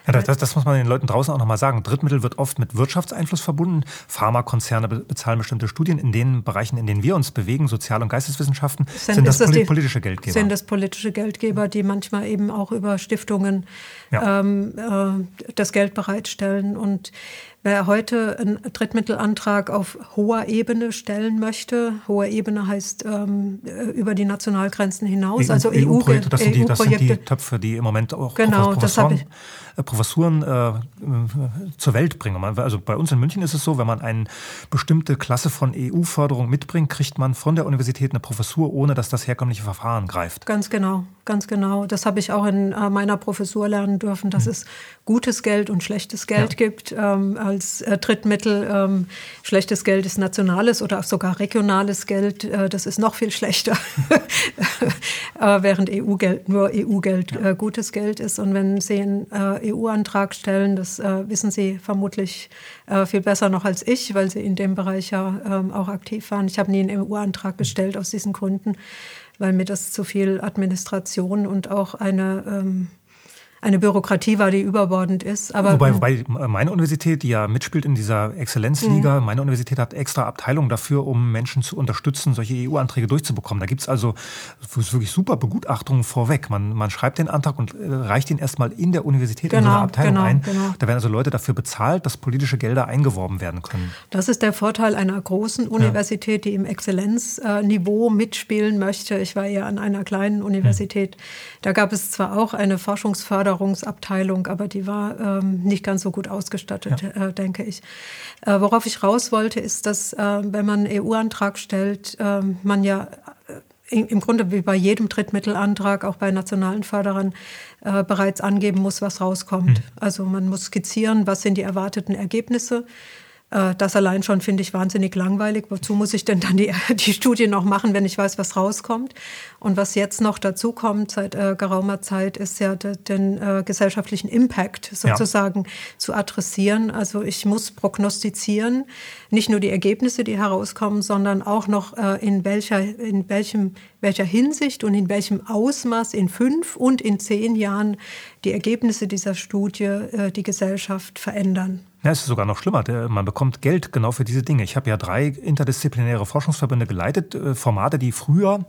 Ja, das, das, muss man den Leuten draußen auch nochmal sagen. Drittmittel wird oft mit Wirtschaftseinfluss verbunden. Pharmakonzerne bezahlen bestimmte Studien. In den Bereichen, in denen wir uns bewegen, Sozial- und Geisteswissenschaften, sind, sind das, das die, politische Geldgeber. Sind das politische Geldgeber, die manchmal eben auch über Stiftungen ja. ähm, äh, das Geld bereitstellen. Und Wer heute einen Drittmittelantrag auf hoher Ebene stellen möchte, hohe Ebene heißt ähm, über die Nationalgrenzen hinaus, EU, also EU-Projekte, EU das, sind die, das sind die Töpfe, die im Moment auch genau, Professoren, äh, Professuren äh, zur Welt bringen. Also bei uns in München ist es so, wenn man eine bestimmte Klasse von EU-Förderung mitbringt, kriegt man von der Universität eine Professur, ohne dass das herkömmliche Verfahren greift. Ganz genau, ganz genau. Das habe ich auch in äh, meiner Professur lernen dürfen, dass hm. es gutes Geld und schlechtes Geld ja. gibt. Ähm, als äh, Drittmittel. Ähm, schlechtes Geld ist nationales oder sogar regionales Geld. Äh, das ist noch viel schlechter, äh, während EU-Geld nur EU-Geld äh, gutes Geld ist. Und wenn Sie einen äh, EU-Antrag stellen, das äh, wissen Sie vermutlich viel besser noch als ich, weil Sie in dem Bereich ja ähm, auch aktiv waren. Ich habe nie einen EU-Antrag gestellt aus diesen Gründen, weil mir das zu viel Administration und auch eine ähm, eine Bürokratie war, die überbordend ist. Aber wobei, wobei meine Universität, die ja mitspielt in dieser Exzellenzliga, mhm. meine Universität hat extra Abteilungen dafür, um Menschen zu unterstützen, solche EU-Anträge durchzubekommen. Da gibt's also wirklich super Begutachtungen vorweg. Man, man schreibt den Antrag und äh, reicht ihn erstmal in der Universität genau, in so einer Abteilung genau, ein. Genau. Da werden also Leute dafür bezahlt, dass politische Gelder eingeworben werden können. Das ist der Vorteil einer großen Universität, ja. die im Exzellenzniveau mitspielen möchte. Ich war ja an einer kleinen Universität. Mhm. Da gab es zwar auch eine Forschungsförderung, Förderungsabteilung, aber die war ähm, nicht ganz so gut ausgestattet, ja. äh, denke ich. Äh, worauf ich raus wollte, ist, dass äh, wenn man einen EU-Antrag stellt, ähm, man ja äh, im Grunde wie bei jedem Drittmittelantrag, auch bei nationalen Förderern, äh, bereits angeben muss, was rauskommt. Mhm. Also man muss skizzieren, was sind die erwarteten Ergebnisse. Äh, das allein schon finde ich wahnsinnig langweilig. Wozu muss ich denn dann die, die Studie noch machen, wenn ich weiß, was rauskommt? Und was jetzt noch dazu kommt seit äh, geraumer Zeit, ist ja de, den äh, gesellschaftlichen Impact sozusagen ja. zu adressieren. Also ich muss prognostizieren, nicht nur die Ergebnisse, die herauskommen, sondern auch noch äh, in welcher, in welchem, welcher Hinsicht und in welchem Ausmaß in fünf und in zehn Jahren die Ergebnisse dieser Studie äh, die Gesellschaft verändern. Ja, es ist sogar noch schlimmer. Man bekommt Geld genau für diese Dinge. Ich habe ja drei interdisziplinäre Forschungsverbünde geleitet, äh, Formate, die früher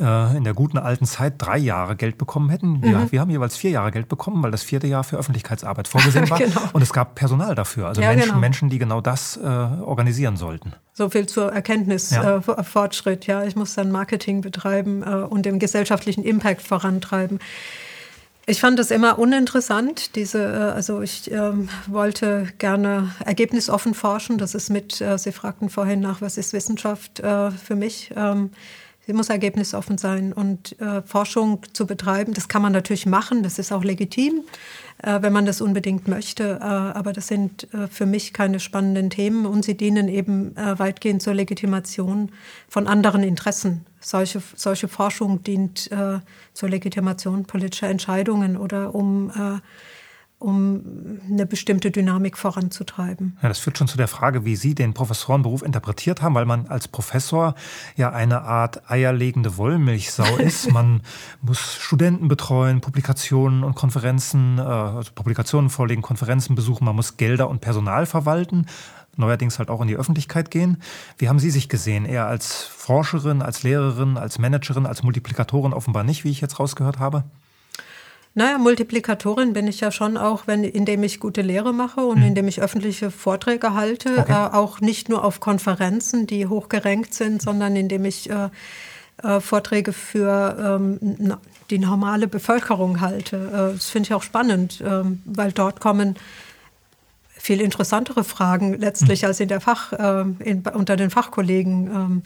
äh, in der guten alten Zeit drei Jahre Geld bekommen hätten. Wir, mhm. wir, haben jeweils vier Jahre Geld bekommen, weil das vierte Jahr für Öffentlichkeitsarbeit vorgesehen war. genau. Und es gab Personal dafür, also ja, Menschen, genau. Menschen, die genau das äh, organisieren sollten. So viel zur Erkenntnisfortschritt. Ja. Äh, ja, ich muss dann Marketing betreiben äh, und den gesellschaftlichen Impact vorantreiben. Ich fand das immer uninteressant. Diese, äh, also ich ähm, wollte gerne ergebnisoffen forschen. Das ist mit, äh, Sie fragten vorhin nach, was ist Wissenschaft äh, für mich? Ähm, Sie muss ergebnisoffen sein und äh, Forschung zu betreiben. Das kann man natürlich machen, das ist auch legitim, äh, wenn man das unbedingt möchte. Äh, aber das sind äh, für mich keine spannenden Themen und sie dienen eben äh, weitgehend zur Legitimation von anderen Interessen. Solche, solche Forschung dient äh, zur Legitimation politischer Entscheidungen oder um um eine bestimmte Dynamik voranzutreiben. Ja, das führt schon zu der Frage, wie Sie den Professorenberuf interpretiert haben, weil man als Professor ja eine Art eierlegende Wollmilchsau ist. Man muss Studenten betreuen, Publikationen und Konferenzen, äh, also Publikationen vorlegen, Konferenzen besuchen, man muss Gelder und Personal verwalten neuerdings halt auch in die Öffentlichkeit gehen. Wie haben Sie sich gesehen? Eher als Forscherin, als Lehrerin, als Managerin, als Multiplikatorin offenbar nicht, wie ich jetzt rausgehört habe? Naja, Multiplikatorin bin ich ja schon auch, wenn, indem ich gute Lehre mache und mhm. indem ich öffentliche Vorträge halte, okay. äh, auch nicht nur auf Konferenzen, die hochgerankt sind, sondern indem ich äh, äh, Vorträge für ähm, die normale Bevölkerung halte. Äh, das finde ich auch spannend, ähm, weil dort kommen viel interessantere Fragen letztlich mhm. als in der Fach, äh, in, unter den Fachkollegen.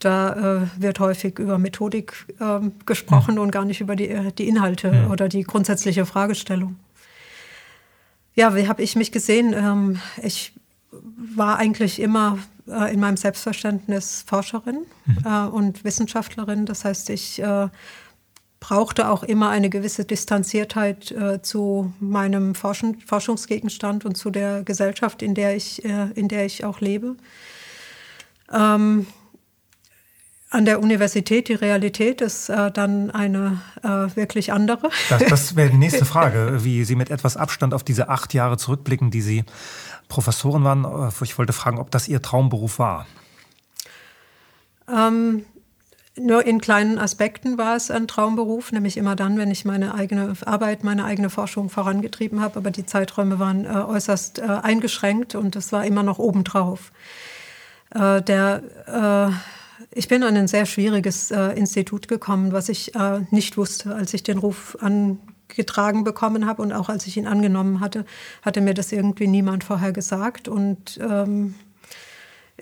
Da äh, wird häufig über Methodik äh, gesprochen mhm. und gar nicht über die, äh, die Inhalte mhm. oder die grundsätzliche Fragestellung. Ja, wie habe ich mich gesehen? Ähm, ich war eigentlich immer äh, in meinem Selbstverständnis Forscherin mhm. Äh, und Wissenschaftlerin. Das heißt, ich äh, brauchte auch immer eine gewisse Distanziertheit zu meinem Forschen, Forschungsgegenstand und zu der Gesellschaft, in der ich, in der ich auch lebe. Ähm, an der Universität, die Realität ist äh, dann eine äh, wirklich andere. Das, das wäre die nächste Frage, wie Sie mit etwas Abstand auf diese acht Jahre zurückblicken, die Sie Professoren waren. Äh, ich wollte fragen, ob das Ihr Traumberuf war. Ähm, nur in kleinen Aspekten war es ein Traumberuf, nämlich immer dann, wenn ich meine eigene Arbeit, meine eigene Forschung vorangetrieben habe. Aber die Zeiträume waren äh, äußerst äh, eingeschränkt und es war immer noch obendrauf. Äh, der ich bin an ein sehr schwieriges äh, Institut gekommen, was ich äh, nicht wusste, als ich den Ruf angetragen bekommen habe und auch als ich ihn angenommen hatte, hatte mir das irgendwie niemand vorher gesagt. Und ähm,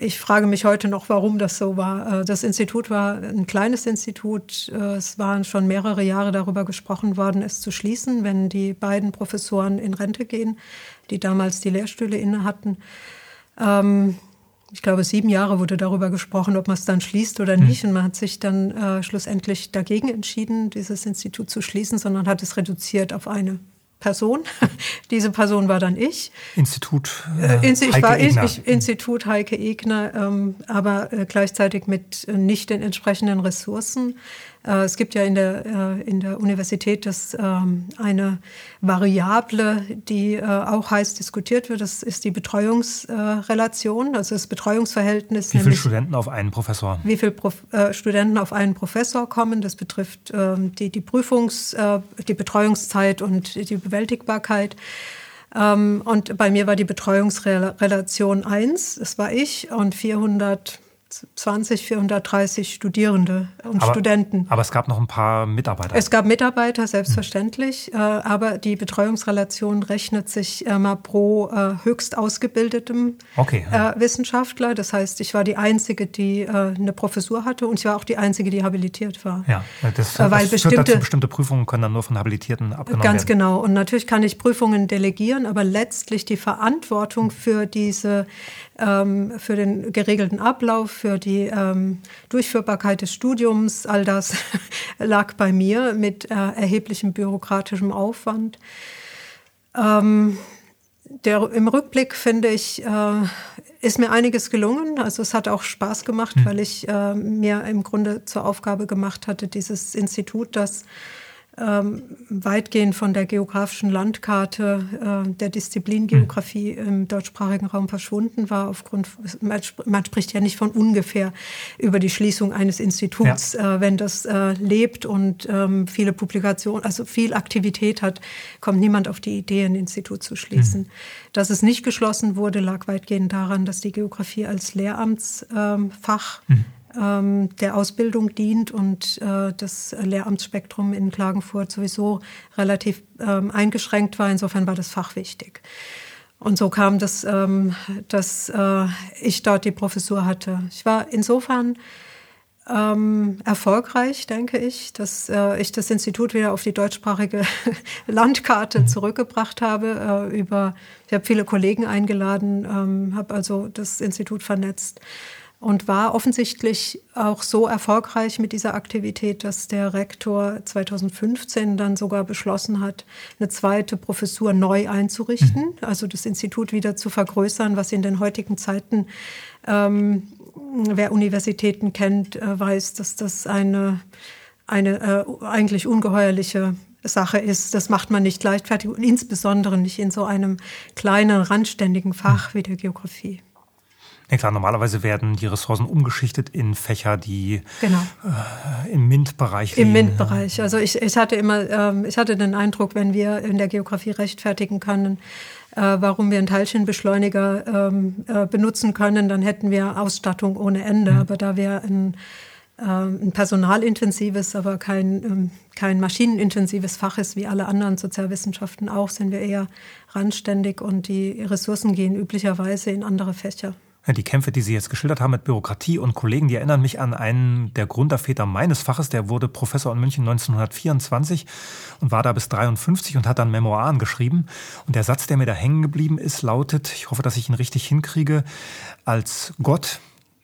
ich frage mich heute noch, warum das so war. Äh, das Institut war ein kleines Institut. Äh, es waren schon mehrere Jahre darüber gesprochen worden, es zu schließen, wenn die beiden Professoren in Rente gehen, die damals die Lehrstühle inne hatten. Ähm, ich glaube, sieben Jahre wurde darüber gesprochen, ob man es dann schließt oder hm. nicht. Und man hat sich dann äh, schlussendlich dagegen entschieden, dieses Institut zu schließen, sondern hat es reduziert auf eine Person. Diese Person war dann ich. Institut äh, äh Insti Heike war Egner. Ich, ich, Institut Heike Egner, ähm, aber äh, gleichzeitig mit äh, nicht den entsprechenden Ressourcen. Äh, es gibt ja in der, äh, in der Universität das, ähm, eine Variable, die äh, auch heiß diskutiert wird. Das ist die Betreuungsrelation, also das Betreuungsverhältnis. Wie viele Studenten auf einen Professor? Wie viele Prof Studenten auf einen Professor kommen. Das betrifft ähm, die, die Prüfungs-, die Betreuungszeit und die Bewältigbarkeit. Ähm, und bei mir war die Betreuungsrelation 1, das war ich, und 400 20, 430 Studierende und aber, Studenten. Aber es gab noch ein paar Mitarbeiter. Es gab Mitarbeiter, selbstverständlich. Hm. aber die Betreuungsrelation rechnet sich immer pro äh, höchst ausgebildetem okay, ja. Äh, Wissenschaftler. Das heißt, ich war die Einzige, die eine Professur hatte und ich war auch die Einzige, die habilitiert war. Ja, das, weil das bestimmte, dazu, bestimmte Prüfungen können dann nur von Habilitierten abgenommen ganz werden. Ganz genau. Und natürlich kann ich Prüfungen delegieren, aber letztlich die Verantwortung für diese, für den geregelten Ablauf für die ähm, Durchführbarkeit des Studiums, all das lag bei mir mit äh, erheblichem bürokratischem Aufwand. Ähm, der, Im Rückblick finde ich, äh, ist mir einiges gelungen. Also es hat auch Spaß gemacht, mhm. weil ich äh, mir im Grunde zur Aufgabe gemacht hatte, dieses Institut, das ähm, weitgehend von der geografischen Landkarte äh, der Disziplin Geografie mhm. im deutschsprachigen Raum verschwunden war. Aufgrund, man, man, spricht ja nicht von ungefähr über die Schließung eines Instituts. Ja. Äh, wenn das äh, lebt und ähm, viele Publikationen, also viel Aktivität hat, kommt niemand auf die Idee, ein Institut zu schließen. Mhm. Dass es nicht geschlossen wurde, lag weitgehend daran, dass die Geografie als Lehramtsfach ähm, mhm der Ausbildung dient und äh, das Lehramtsspektrum in Klagenfurt sowieso relativ ähm, eingeschränkt war. Insofern war das Fach wichtig. Und so kam das, ähm, dass äh, ich dort die Professur hatte. Ich war insofern ähm, erfolgreich, denke ich, dass äh, ich das Institut wieder auf die deutschsprachige Landkarte zurückgebracht habe. Über, ich habe viele Kollegen eingeladen, ähm, habe also das Institut vernetzt und war offensichtlich auch so erfolgreich mit dieser Aktivität, dass der Rektor 2015 dann sogar beschlossen hat, eine zweite Professur neu einzurichten, mhm. also das Institut wieder zu vergrößern, was in den heutigen Zeiten, ähm, wer Universitäten kennt, äh, weiß, dass das eine, eine äh, eigentlich ungeheuerliche Sache ist. Das macht man nicht leichtfertig und insbesondere nicht in so einem kleinen, randständigen Fach wie der Geografie. Ja klar, normalerweise werden die Ressourcen umgeschichtet in Fächer, die genau. äh, im MINT-Bereich liegen. Im MINT-Bereich. Also ich, ich hatte immer, ähm, ich hatte den Eindruck, wenn wir in der Geografie rechtfertigen können, äh, warum wir einen Teilchenbeschleuniger ähm, äh, benutzen können, dann hätten wir Ausstattung ohne Ende. Mhm. Aber da wir ein, äh, ein personalintensives, aber kein, ähm, kein maschinenintensives Fach ist, wie alle anderen Sozialwissenschaften auch, sind wir eher randständig und die Ressourcen gehen üblicherweise in andere Fächer. Die Kämpfe, die Sie jetzt geschildert haben mit Bürokratie und Kollegen, die erinnern mich an einen der Gründerväter meines Faches. Der wurde Professor in München 1924 und war da bis 53 und hat dann Memoiren geschrieben. Und der Satz, der mir da hängen geblieben ist, lautet, ich hoffe, dass ich ihn richtig hinkriege, als Gott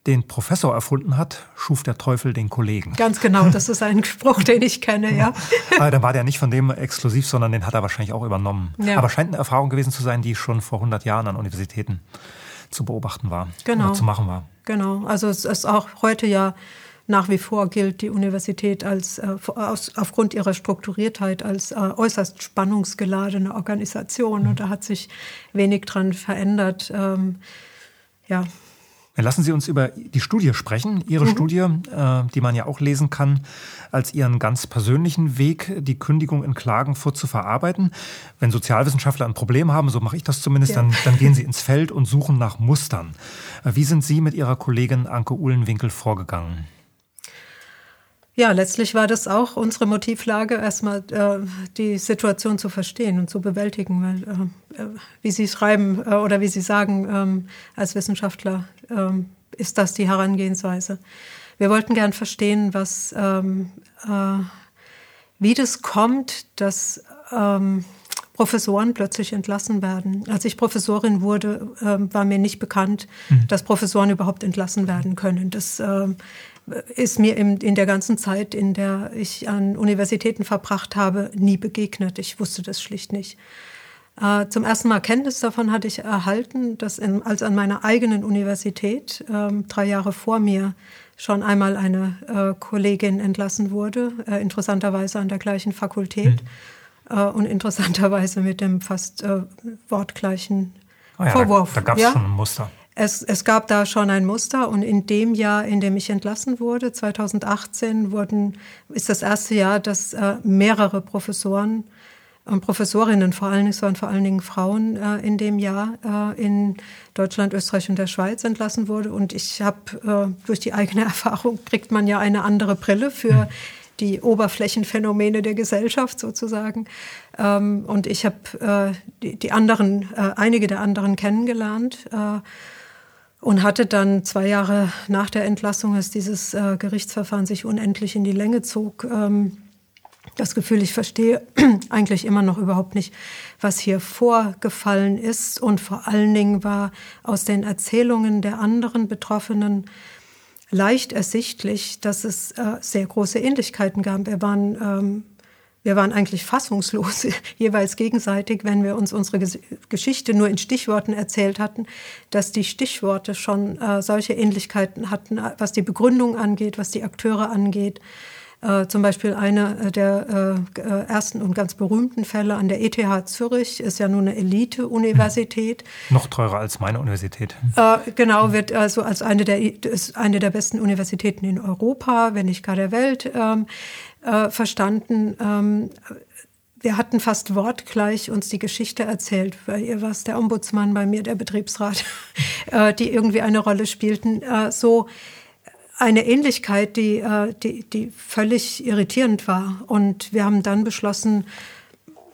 den Professor erfunden hat, schuf der Teufel den Kollegen. Ganz genau, das ist ein Spruch, den ich kenne, ja. Aber dann war der nicht von dem exklusiv, sondern den hat er wahrscheinlich auch übernommen. Ja. Aber scheint eine Erfahrung gewesen zu sein, die schon vor 100 Jahren an Universitäten zu beobachten war genau. zu machen war. Genau, also es ist auch heute ja nach wie vor gilt die Universität als äh, aus, aufgrund ihrer Strukturiertheit als äh, äußerst spannungsgeladene Organisation mhm. und da hat sich wenig dran verändert. Ähm, ja, Lassen Sie uns über die Studie sprechen. Ihre mhm. Studie, äh, die man ja auch lesen kann, als Ihren ganz persönlichen Weg, die Kündigung in Klagenfurt zu verarbeiten. Wenn Sozialwissenschaftler ein Problem haben, so mache ich das zumindest, ja. dann, dann gehen sie ins Feld und suchen nach Mustern. Wie sind Sie mit Ihrer Kollegin Anke Uhlenwinkel vorgegangen? Ja, letztlich war das auch unsere Motivlage, erstmal äh, die Situation zu verstehen und zu bewältigen, weil, äh, äh wie Sie schreiben äh, oder wie Sie sagen, ähm, als Wissenschaftler ähm, ist das die Herangehensweise. Wir wollten gern verstehen, was, ähm, äh, wie das kommt, dass Professoren plötzlich entlassen werden. Als ich Professorin wurde, war mir nicht bekannt, mhm. dass Professoren überhaupt entlassen werden können. Das ist mir in, in der ganzen Zeit, in der ich an Universitäten verbracht habe, nie begegnet. Ich wusste das schlicht nicht. Äh, zum ersten Mal Kenntnis davon hatte ich erhalten, dass in, als an meiner eigenen Universität äh, drei Jahre vor mir schon einmal eine äh, Kollegin entlassen wurde, äh, interessanterweise an der gleichen Fakultät mhm. und interessanterweise mit dem fast äh, wortgleichen oh ja, Vorwurf. Da, da gab es ja? schon ein Muster. Es, es gab da schon ein Muster und in dem Jahr, in dem ich entlassen wurde, 2018, wurden, ist das erste Jahr, dass äh, mehrere Professoren und Professorinnen, vor allen Dingen, es waren vor allen Dingen Frauen äh, in dem Jahr äh, in Deutschland, Österreich und der Schweiz entlassen wurde. Und ich habe äh, durch die eigene Erfahrung kriegt man ja eine andere Brille für die Oberflächenphänomene der Gesellschaft sozusagen. Ähm, und ich habe äh, die, die, anderen, äh, einige der anderen kennengelernt. Und hatte dann zwei Jahre nach der Entlassung, als dieses äh, Gerichtsverfahren sich unendlich in die Länge zog, ähm, das Gefühl, ich verstehe eigentlich immer noch überhaupt nicht, was hier vorgefallen ist. Und vor allen Dingen war aus den Erzählungen der anderen Betroffenen leicht ersichtlich, dass es äh, sehr große Ähnlichkeiten gab. Wir waren, ähm, wir waren eigentlich fassungslos, jeweils gegenseitig, wenn wir uns unsere Geschichte nur in Stichworten erzählt hatten, dass die Stichworte schon äh, solche Ähnlichkeiten hatten, was die Begründung angeht, was die Akteure angeht. Äh, zum Beispiel einer äh, der äh, äh, ersten und ganz berühmten Fälle an der ETH Zürich ist ja nun eine Elite-Universität. Noch teurer als meine Universität. Äh, genau, wird also als eine der, ist eine der besten Universitäten in Europa, wenn nicht gar der Welt, ähm, äh, verstanden. Ähm, wir hatten fast wortgleich uns die Geschichte erzählt. Bei ihr war es der Ombudsmann, bei mir der Betriebsrat, die irgendwie eine Rolle spielten. so eine Ähnlichkeit, die, äh, die, die völlig irritierend war. Und wir haben dann beschlossen,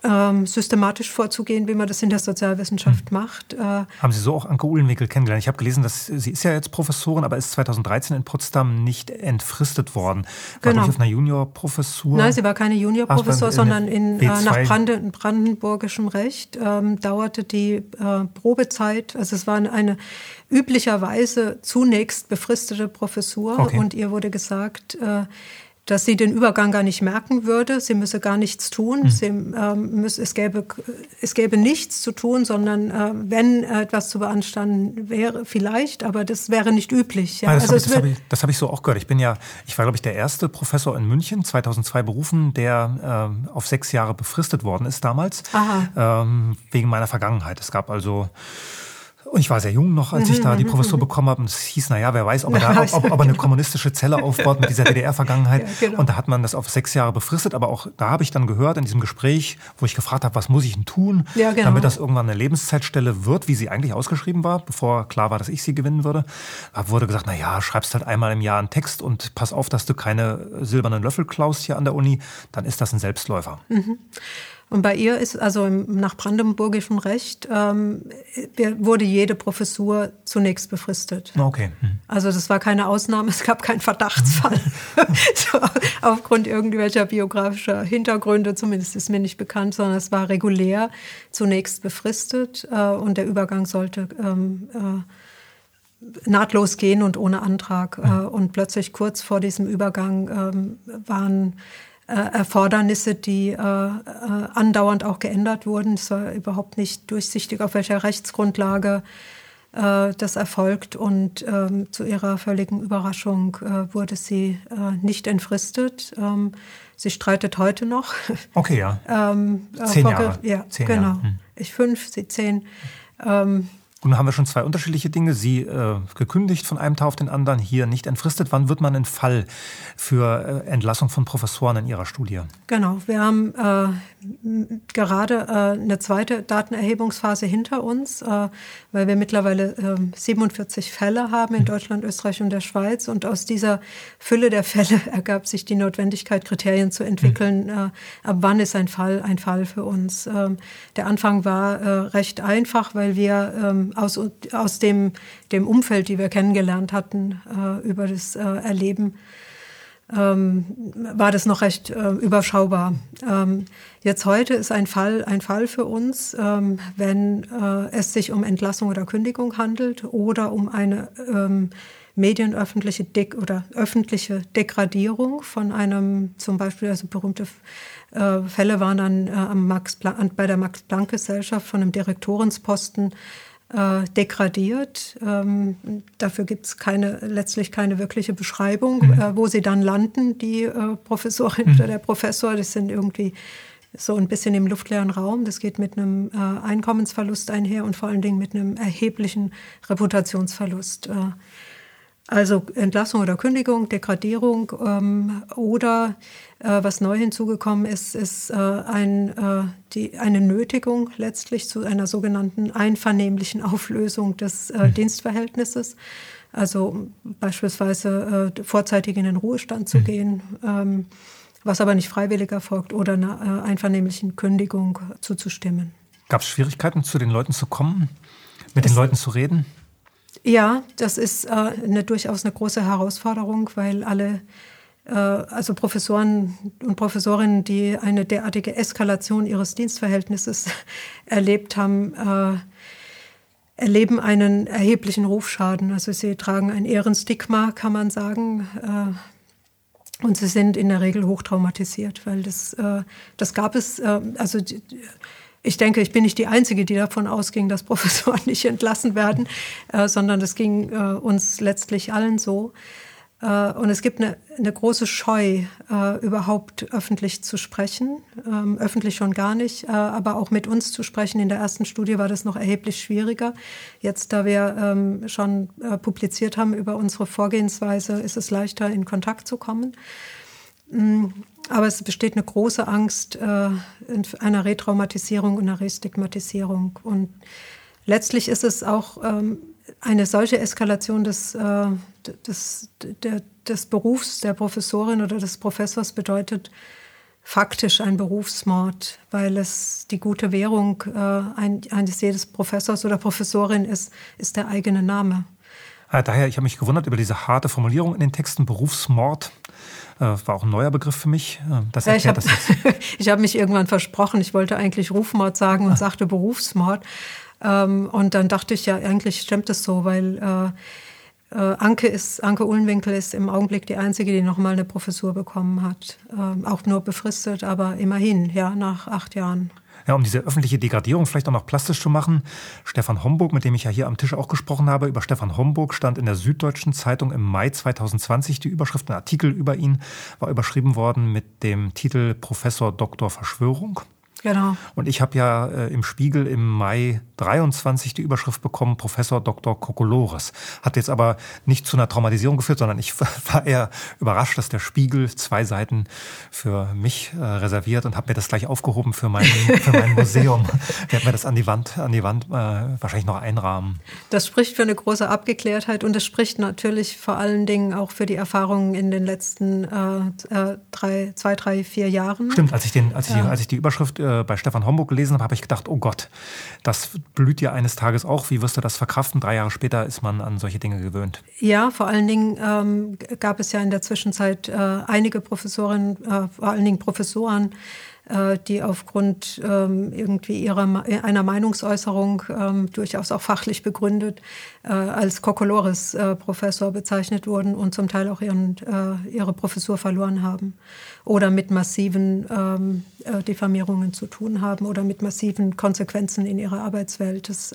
ähm, systematisch vorzugehen, wie man das in der Sozialwissenschaft mhm. macht. Äh, Haben Sie so auch Anke Uhlenwickel kennengelernt? Ich habe gelesen, dass sie ist ja jetzt Professorin, aber ist 2013 in Potsdam nicht entfristet worden. War genau. auf einer Juniorprofessur? Nein, sie war keine Juniorprofessur, sondern in, äh, nach Brand brandenburgischem Recht ähm, dauerte die äh, Probezeit. Also es war eine üblicherweise zunächst befristete Professur okay. und ihr wurde gesagt, äh, dass sie den Übergang gar nicht merken würde. Sie müsse gar nichts tun. Mhm. Sie, ähm, müsse, es, gäbe, es gäbe nichts zu tun, sondern äh, wenn etwas zu beanstanden wäre, vielleicht, aber das wäre nicht üblich. Ja. Ah, das also habe ich, hab ich, hab ich, so auch gehört. Ich bin ja, ich war, glaube ich, der erste Professor in München, 2002 berufen, der äh, auf sechs Jahre befristet worden ist damals, ähm, wegen meiner Vergangenheit. Es gab also und ich war sehr jung noch, als ich da die Professur bekommen habe. Und es hieß, na ja, wer weiß, ob er, da, ob, ob er eine kommunistische Zelle aufbaut mit dieser DDR-Vergangenheit. Ja, genau. Und da hat man das auf sechs Jahre befristet. Aber auch da habe ich dann gehört in diesem Gespräch, wo ich gefragt habe, was muss ich denn tun, ja, genau. damit das irgendwann eine Lebenszeitstelle wird, wie sie eigentlich ausgeschrieben war, bevor klar war, dass ich sie gewinnen würde. Da wurde gesagt, na ja, schreibst halt einmal im Jahr einen Text und pass auf, dass du keine silbernen Löffel klaust hier an der Uni. Dann ist das ein Selbstläufer. Mhm. Und bei ihr ist also nach brandenburgischem Recht ähm, wurde jede Professur zunächst befristet. Okay. Hm. Also das war keine Ausnahme, es gab keinen Verdachtsfall. so, aufgrund irgendwelcher biografischer Hintergründe, zumindest ist mir nicht bekannt, sondern es war regulär zunächst befristet äh, und der Übergang sollte ähm, äh, nahtlos gehen und ohne Antrag. Hm. Äh, und plötzlich kurz vor diesem Übergang ähm, waren Erfordernisse, die äh, äh, andauernd auch geändert wurden. Es war überhaupt nicht durchsichtig, auf welcher Rechtsgrundlage äh, das erfolgt. Und ähm, zu ihrer völligen Überraschung äh, wurde sie äh, nicht entfristet. Ähm, sie streitet heute noch. Okay, ja. ähm, zehn Jahre. Ja, zehn genau. Jahre. Hm. Ich fünf, sie zehn. Ähm, dann haben wir schon zwei unterschiedliche Dinge. Sie äh, gekündigt von einem Tag auf den anderen, hier nicht entfristet. Wann wird man ein Fall für äh, Entlassung von Professoren in Ihrer Studie? Genau, wir haben äh, gerade äh, eine zweite Datenerhebungsphase hinter uns, äh, weil wir mittlerweile 47 ähm, Fälle haben in Deutschland, Österreich und der Schweiz. Und aus dieser Fülle der Fälle ergab sich die Notwendigkeit, Kriterien zu entwickeln, mhm. ab wann ist ein Fall ein Fall für uns. Ähm, der Anfang war recht einfach, weil wir ähm, aus, aus dem, dem Umfeld, die wir kennengelernt hatten, über das Erleben, ähm, war das noch recht äh, überschaubar. Ähm, jetzt heute ist ein Fall ein Fall für uns, ähm, wenn äh, es sich um Entlassung oder Kündigung handelt oder um eine ähm, medienöffentliche De oder öffentliche Degradierung von einem zum Beispiel also berühmte äh, Fälle waren dann äh, am Max bei der Max Planck Gesellschaft von einem Direktorensposten äh, degradiert. Ähm, dafür gibt es keine, letztlich keine wirkliche Beschreibung, mhm. äh, wo sie dann landen, die äh, Professorin mhm. oder der Professor. Das sind irgendwie so ein bisschen im luftleeren Raum. Das geht mit einem äh, Einkommensverlust einher und vor allen Dingen mit einem erheblichen Reputationsverlust. Also Entlassung oder Kündigung, Degradierung ähm, oder äh, was neu hinzugekommen ist, ist äh, ein, äh, die, eine Nötigung letztlich zu einer sogenannten einvernehmlichen Auflösung des äh, mhm. Dienstverhältnisses. Also beispielsweise äh, vorzeitig in den Ruhestand zu mhm. gehen, ähm, was aber nicht freiwillig erfolgt, oder einer äh, einvernehmlichen Kündigung zuzustimmen. Gab es Schwierigkeiten, zu den Leuten zu kommen, mit es, den Leuten zu reden? Ja, das ist äh, eine, durchaus eine große Herausforderung, weil alle, äh, also Professoren und Professorinnen, die eine derartige Eskalation ihres Dienstverhältnisses erlebt haben, äh, erleben einen erheblichen Rufschaden. Also sie tragen ein Ehrenstigma, kann man sagen. Äh, und sie sind in der Regel hochtraumatisiert, weil das, äh, das gab es, äh, also ich denke, ich bin nicht die Einzige, die davon ausging, dass Professoren nicht entlassen werden, sondern das ging uns letztlich allen so. Äh, und es gibt eine, eine große Scheu, äh, überhaupt öffentlich zu sprechen, ähm, öffentlich schon gar nicht, äh, aber auch mit uns zu sprechen. In der ersten Studie war das noch erheblich schwieriger. Jetzt, da wir ähm, schon äh, publiziert haben über unsere Vorgehensweise, ist es leichter, in Kontakt zu kommen. Mm, aber es besteht eine große Angst äh, einer Retraumatisierung und einer Restigmatisierung. Und letztlich ist es auch ähm, eine solche Eskalation des, äh, des, der, des Berufs der Professorin oder des Professors bedeutet faktisch ein Berufsmord, weil es die gute Währung äh, eines jedes Professors oder Professorin ist, ist der eigene Name. Ah, daher, ich habe mich gewundert über diese harte Formulierung in den Texten, Berufsmord. Äh, war auch ein neuer Begriff für mich. Äh, das ja, ich hab, habe mich irgendwann versprochen, ich wollte eigentlich Rufmord sagen und ah. sagte Berufsmord. Ähm, und dann dachte ich ja, eigentlich stimmt es so, weil äh, äh, Anke ist, Anke Uhlenwinkel ist im Augenblick die einzige, die nochmal eine Professur bekommen hat. Ähm, auch nur befristet, aber immerhin, ja, nach acht Jahren. Ja, um diese öffentliche Degradierung vielleicht auch noch plastisch zu machen. Stefan Homburg, mit dem ich ja hier am Tisch auch gesprochen habe, über Stefan Homburg stand in der Süddeutschen Zeitung im Mai 2020 die Überschrift, ein Artikel über ihn war überschrieben worden mit dem Titel Professor Doktor Verschwörung. Genau. Und ich habe ja äh, im Spiegel im Mai 23 die Überschrift bekommen, Professor Dr. Kokolores. Hat jetzt aber nicht zu einer Traumatisierung geführt, sondern ich war eher überrascht, dass der Spiegel zwei Seiten für mich äh, reserviert und habe mir das gleich aufgehoben für mein, für mein Museum. Werde mir das an die Wand, an die Wand äh, wahrscheinlich noch einrahmen. Das spricht für eine große Abgeklärtheit und es spricht natürlich vor allen Dingen auch für die Erfahrungen in den letzten äh, äh drei, zwei, drei, vier Jahren. Stimmt, als ich, den, als ich, ja. als ich die Überschrift äh, bei Stefan Homburg gelesen habe, habe ich gedacht, oh Gott, das blüht dir eines Tages auch. Wie wirst du das verkraften? Drei Jahre später ist man an solche Dinge gewöhnt. Ja, vor allen Dingen ähm, gab es ja in der Zwischenzeit äh, einige Professorinnen, äh, vor allen Dingen Professoren, die aufgrund ähm, irgendwie ihrer einer Meinungsäußerung ähm, durchaus auch fachlich begründet äh, als Kokolores-Professor äh, bezeichnet wurden und zum Teil auch ihren, ihre Professur verloren haben oder mit massiven ähm, Diffamierungen zu tun haben oder mit massiven Konsequenzen in ihrer Arbeitswelt. Das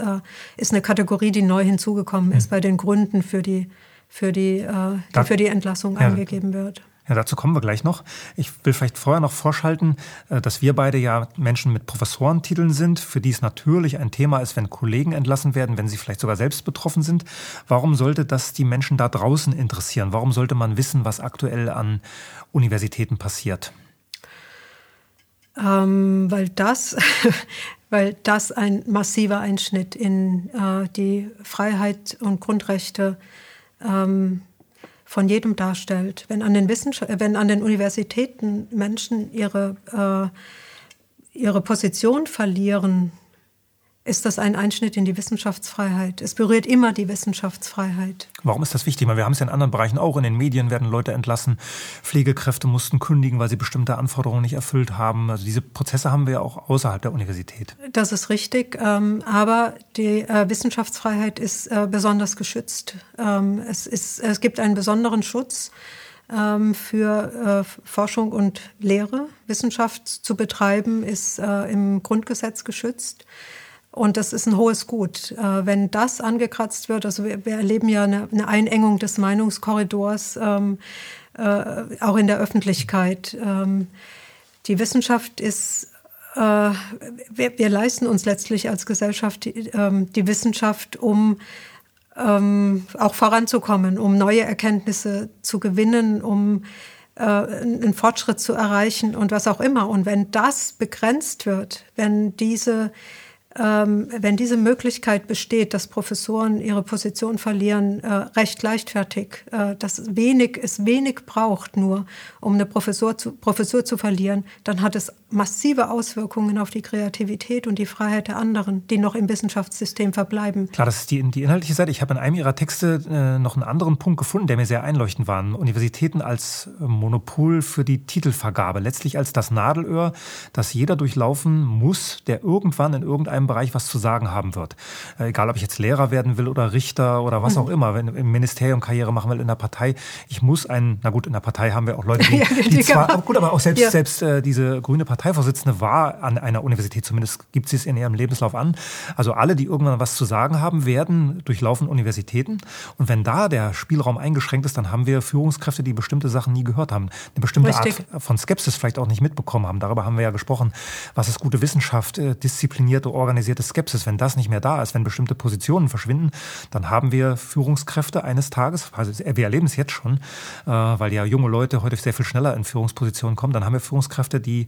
ist eine Kategorie, die neu hinzugekommen ist bei den Gründen für die für die, die für die Entlassung ja, angegeben wird. Ja, dazu kommen wir gleich noch. Ich will vielleicht vorher noch vorschalten, äh, dass wir beide ja Menschen mit Professorentiteln sind, für die es natürlich ein Thema ist, wenn Kollegen entlassen werden, wenn sie vielleicht sogar selbst betroffen sind. Warum sollte das die Menschen da draußen interessieren? Warum sollte man wissen, was aktuell an Universitäten passiert? Ähm, weil das, weil das ein massiver Einschnitt in äh, die Freiheit und Grundrechte ähm, von jedem darstellt. Wenn an den, Wissenschaft wenn an den Universitäten Menschen ihre, äh, ihre Position verlieren, ist das ein Einschnitt in die Wissenschaftsfreiheit. Es berührt immer die Wissenschaftsfreiheit. Warum ist das wichtig? wir haben es ja in anderen Bereichen auch. In den Medien werden Leute entlassen. Pflegekräfte mussten kündigen, weil sie bestimmte Anforderungen nicht erfüllt haben. Also diese Prozesse haben wir ja auch außerhalb der Universität. Das ist richtig. Ähm, aber die äh, Wissenschaftsfreiheit ist äh, besonders geschützt. Ähm, es, ist, es gibt einen besonderen Schutz ähm, für äh, Forschung und Lehre. Wissenschaft zu betreiben ist im Grundgesetz geschützt. Und das ist ein hohes Gut. Äh, wenn das angekratzt wird, also wir, wir erleben ja eine, eine, Einengung des Meinungskorridors, ähm, äh, auch in der Öffentlichkeit. Ähm, die Wissenschaft ist, äh, wir, wir, leisten uns letztlich als Gesellschaft die, ähm, die Wissenschaft, um ähm, auch voranzukommen, um neue Erkenntnisse zu gewinnen, um äh, einen Fortschritt zu erreichen und was auch immer. Und wenn das begrenzt wird, wenn diese ähm, wenn diese Möglichkeit besteht, dass Professoren ihre Position verlieren, äh, recht leichtfertig, äh, dass wenig, es wenig braucht nur, um eine Professur zu, Professur zu verlieren, dann hat es massive Auswirkungen auf die Kreativität und die Freiheit der anderen, die noch im Wissenschaftssystem verbleiben. Klar, das ist die, die inhaltliche Seite. Ich habe in einem Ihrer Texte äh, noch einen anderen Punkt gefunden, der mir sehr einleuchtend war. Universitäten als äh, Monopol für die Titelvergabe, letztlich als das Nadelöhr, das jeder durchlaufen muss, der irgendwann in irgendeinem Bereich was zu sagen haben wird. Äh, egal, ob ich jetzt Lehrer werden will oder Richter oder was mhm. auch immer, wenn im Ministerium Karriere machen will, in der Partei. Ich muss ein, na gut, in der Partei haben wir auch Leute, die, die, die zwar, aber gut, aber auch selbst, ja. selbst äh, diese grüne Partei Parteivorsitzende war an einer Universität, zumindest gibt sie es in ihrem Lebenslauf an. Also alle, die irgendwann was zu sagen haben, werden durchlaufen Universitäten. Und wenn da der Spielraum eingeschränkt ist, dann haben wir Führungskräfte, die bestimmte Sachen nie gehört haben, eine bestimmte Richtig. Art von Skepsis vielleicht auch nicht mitbekommen haben. Darüber haben wir ja gesprochen. Was ist gute Wissenschaft, äh, disziplinierte, organisierte Skepsis? Wenn das nicht mehr da ist, wenn bestimmte Positionen verschwinden, dann haben wir Führungskräfte eines Tages, also wir erleben es jetzt schon, äh, weil ja junge Leute heute sehr viel schneller in Führungspositionen kommen, dann haben wir Führungskräfte, die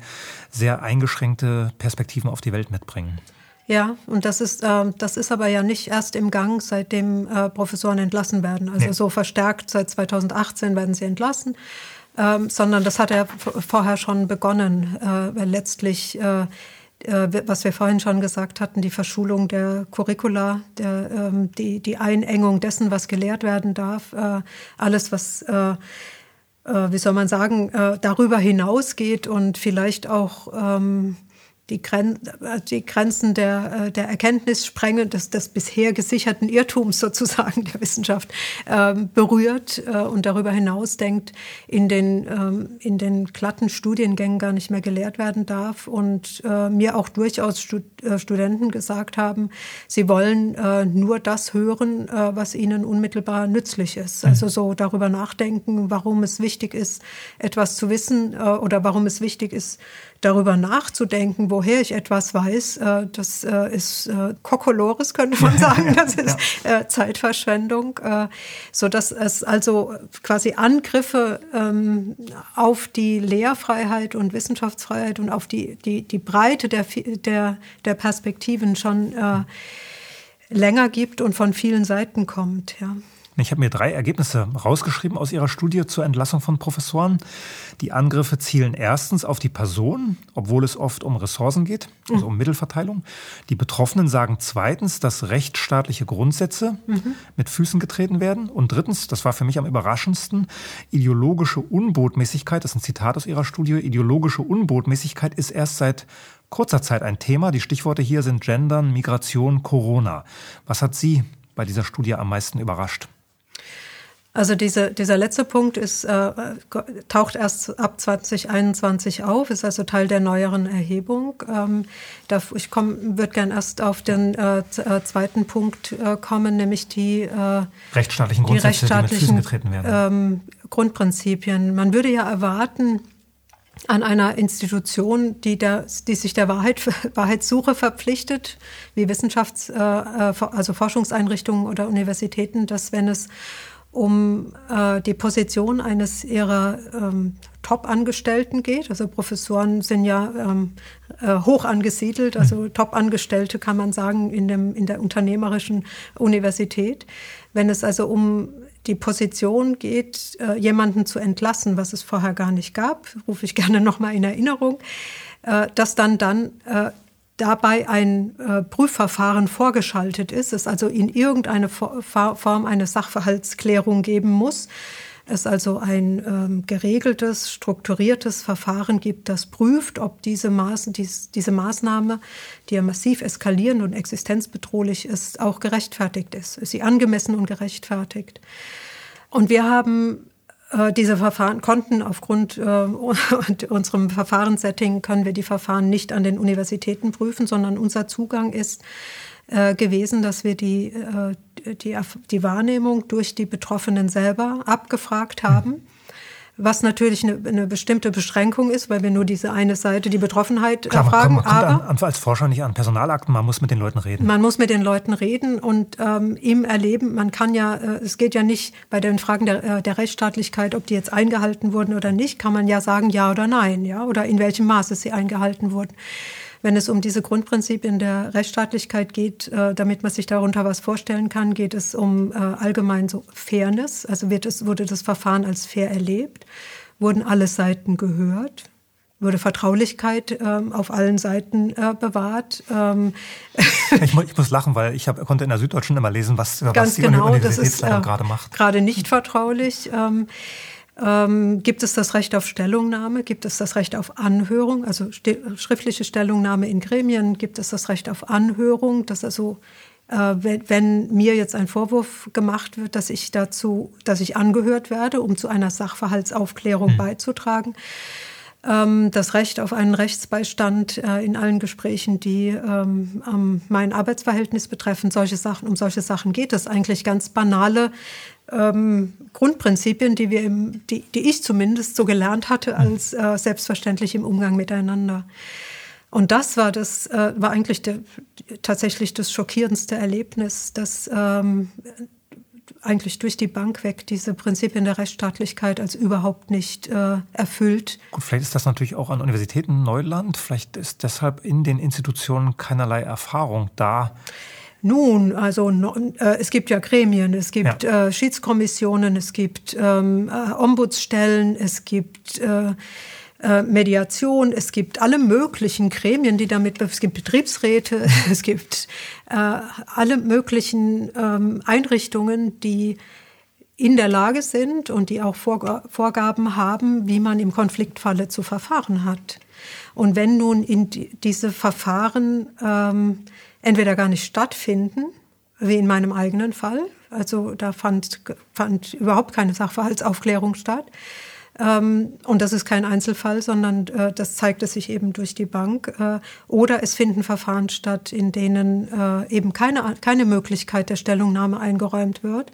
sehr eingeschränkte Perspektiven auf die Welt mitbringen. Ja, und das ist, äh, das ist aber ja nicht erst im Gang, seitdem äh, Professoren entlassen werden. Also nee. so verstärkt seit 2018 werden sie entlassen, ähm, sondern das hat ja vorher schon begonnen, äh, weil letztlich äh, äh, was wir vorhin schon gesagt hatten, die Verschulung der Curricula, der, ähm, die, die Einengung dessen, was gelehrt werden darf, äh, alles, was wie soll man sagen, äh, darüber hinausgeht und vielleicht auch ähm, die, Gren die Grenzen der, äh, der Erkenntnis sprengen, des, des bisher gesicherten Irrtums sozusagen der Wissenschaft ähm, berührt äh, und darüber hinaus denkt, in den, ähm, in den glatten Studiengängen gar nicht mehr gelehrt werden darf. Und äh, mir auch durchaus Stud äh, Studenten gesagt haben, sie wollen äh, nur das hören, äh, was ihnen unmittelbar nützlich ist. Mhm. Also so darüber nachdenken, warum es wichtig ist, etwas zu wissen oder warum es wichtig ist, darüber nachzudenken, woher ich etwas weiß, äh, das äh, ist äh, Kokolores, könnte man sagen. Das ist. Zeitverschwendung, so dass es also quasi Angriffe ähm, auf die Lehrfreiheit und Wissenschaftsfreiheit und auf die, die, die Breite der, der, der Perspektiven schon länger gibt und von vielen Seiten kommt. Ja. Ich habe mir drei Ergebnisse rausgeschrieben aus Ihrer Studie zur Entlassung von Professoren. Die Angriffe zielen erstens auf die Person, obwohl es oft um Ressourcen geht, also um Mittelverteilung. Die Betroffenen sagen zweitens, dass rechtsstaatliche Grundsätze mhm. mit Füßen getreten werden. Und drittens, das war für mich am überraschendsten, ideologische Unbotmäßigkeit, das ist ein Zitat aus Ihrer Studie, ideologische Unbotmäßigkeit ist erst seit kurzer Zeit ein Thema. Die Stichworte hier sind Gendern, Migration, Corona. Was hat Sie bei dieser Studie am meisten überrascht? Also diese, dieser letzte Punkt ist, äh, taucht erst ab 2021 auf, ist also Teil der neueren Erhebung. Ähm, da, ich würde gern erst auf den äh, äh, zweiten Punkt äh, kommen, nämlich die äh, rechtsstaatlichen die Grundsätze, die mit Füßen getreten werden. Ähm, Grundprinzipien. Man würde ja erwarten, an einer Institution, die, der, die sich der Wahrheit, Wahrheitssuche verpflichtet, wie Wissenschafts-, äh, also Forschungseinrichtungen oder Universitäten, dass wenn es um äh, die Position eines ihrer ähm, Top-Angestellten geht. Also Professoren sind ja ähm, äh, hoch angesiedelt, also mhm. Top-Angestellte kann man sagen in, dem, in der unternehmerischen Universität. Wenn es also um die Position geht, äh, jemanden zu entlassen, was es vorher gar nicht gab, rufe ich gerne nochmal in Erinnerung, äh, dass dann dann äh, dabei ein äh, Prüfverfahren vorgeschaltet ist, es also in irgendeine Form eine Sachverhaltsklärung geben muss, es also ein ähm, geregeltes, strukturiertes Verfahren gibt, das prüft, ob diese, Maß, dies, diese Maßnahme, die ja massiv eskalierend und existenzbedrohlich ist, auch gerechtfertigt ist. Ist sie angemessen und gerechtfertigt? Und wir haben diese Verfahren konnten aufgrund äh, unserem Verfahrenssetting können wir die Verfahren nicht an den Universitäten prüfen, sondern unser Zugang ist äh, gewesen, dass wir die, äh, die, die Wahrnehmung durch die Betroffenen selber abgefragt haben. Was natürlich eine, eine, bestimmte Beschränkung ist, weil wir nur diese eine Seite, die Betroffenheit Klar, erfragen. Man kommt, aber als Forscher nicht an Personalakten, man muss mit den Leuten reden. Man muss mit den Leuten reden und ähm, im Erleben, man kann ja, äh, es geht ja nicht bei den Fragen der, äh, der Rechtsstaatlichkeit, ob die jetzt eingehalten wurden oder nicht, kann man ja sagen ja oder nein, ja, oder in welchem Maße sie eingehalten wurden wenn es um diese Grundprinzipien der Rechtsstaatlichkeit geht, äh, damit man sich darunter was vorstellen kann, geht es um äh, allgemein so Fairness. Also wird es, wurde das Verfahren als fair erlebt? Wurden alle Seiten gehört? wurde Vertraulichkeit ähm, auf allen Seiten äh, bewahrt. Ähm ich, muss, ich, muss lachen, weil ich hab, konnte in der Süddeutschen immer lesen, was, was die genau, Universitätsleitung äh, gerade macht. Gerade nicht vertraulich. Ähm, ähm, gibt es das Recht auf Stellungnahme? Gibt es das Recht auf Anhörung? Also schriftliche Stellungnahme in Gremien? Gibt es das Recht auf Anhörung? Dass also äh, wenn, wenn, mir jetzt ein Vorwurf gemacht wird, dass ich dazu, dass ich angehört werde, um zu einer Sachverhaltsaufklärung hm. beizutragen, das Recht auf einen Rechtsbeistand äh, in allen Gesprächen, die ähm, mein Arbeitsverhältnis betreffen, solche Sachen, um solche Sachen geht es eigentlich ganz banale ähm, Grundprinzipien, die wir im, die, die ich zumindest so gelernt hatte als äh, selbstverständlich im Umgang miteinander. Und das war das äh, war eigentlich der, tatsächlich das schockierendste Erlebnis, dass ähm, eigentlich durch die Bank weg diese Prinzipien der Rechtsstaatlichkeit als überhaupt nicht äh, erfüllt. Gut, vielleicht ist das natürlich auch an Universitäten Neuland. Vielleicht ist deshalb in den Institutionen keinerlei Erfahrung da. Nun, also äh, es gibt ja Gremien, es gibt ja. äh, Schiedskommissionen, es gibt ähm, äh, Ombudsstellen, es gibt äh, äh, Mediation, es gibt alle möglichen Gremien, die damit, es gibt Betriebsräte, es gibt äh, alle möglichen ähm, Einrichtungen, die in der Lage sind und die auch Vorgaben haben, wie man im Konfliktfalle zu verfahren hat. Und wenn nun in die, diese Verfahren ähm, entweder gar nicht stattfinden, wie in meinem eigenen Fall, also da fand, fand überhaupt keine Sachverhaltsaufklärung statt, und das ist kein Einzelfall, sondern äh, das zeigte sich eben durch die Bank. Äh, oder es finden Verfahren statt, in denen äh, eben keine, keine Möglichkeit der Stellungnahme eingeräumt wird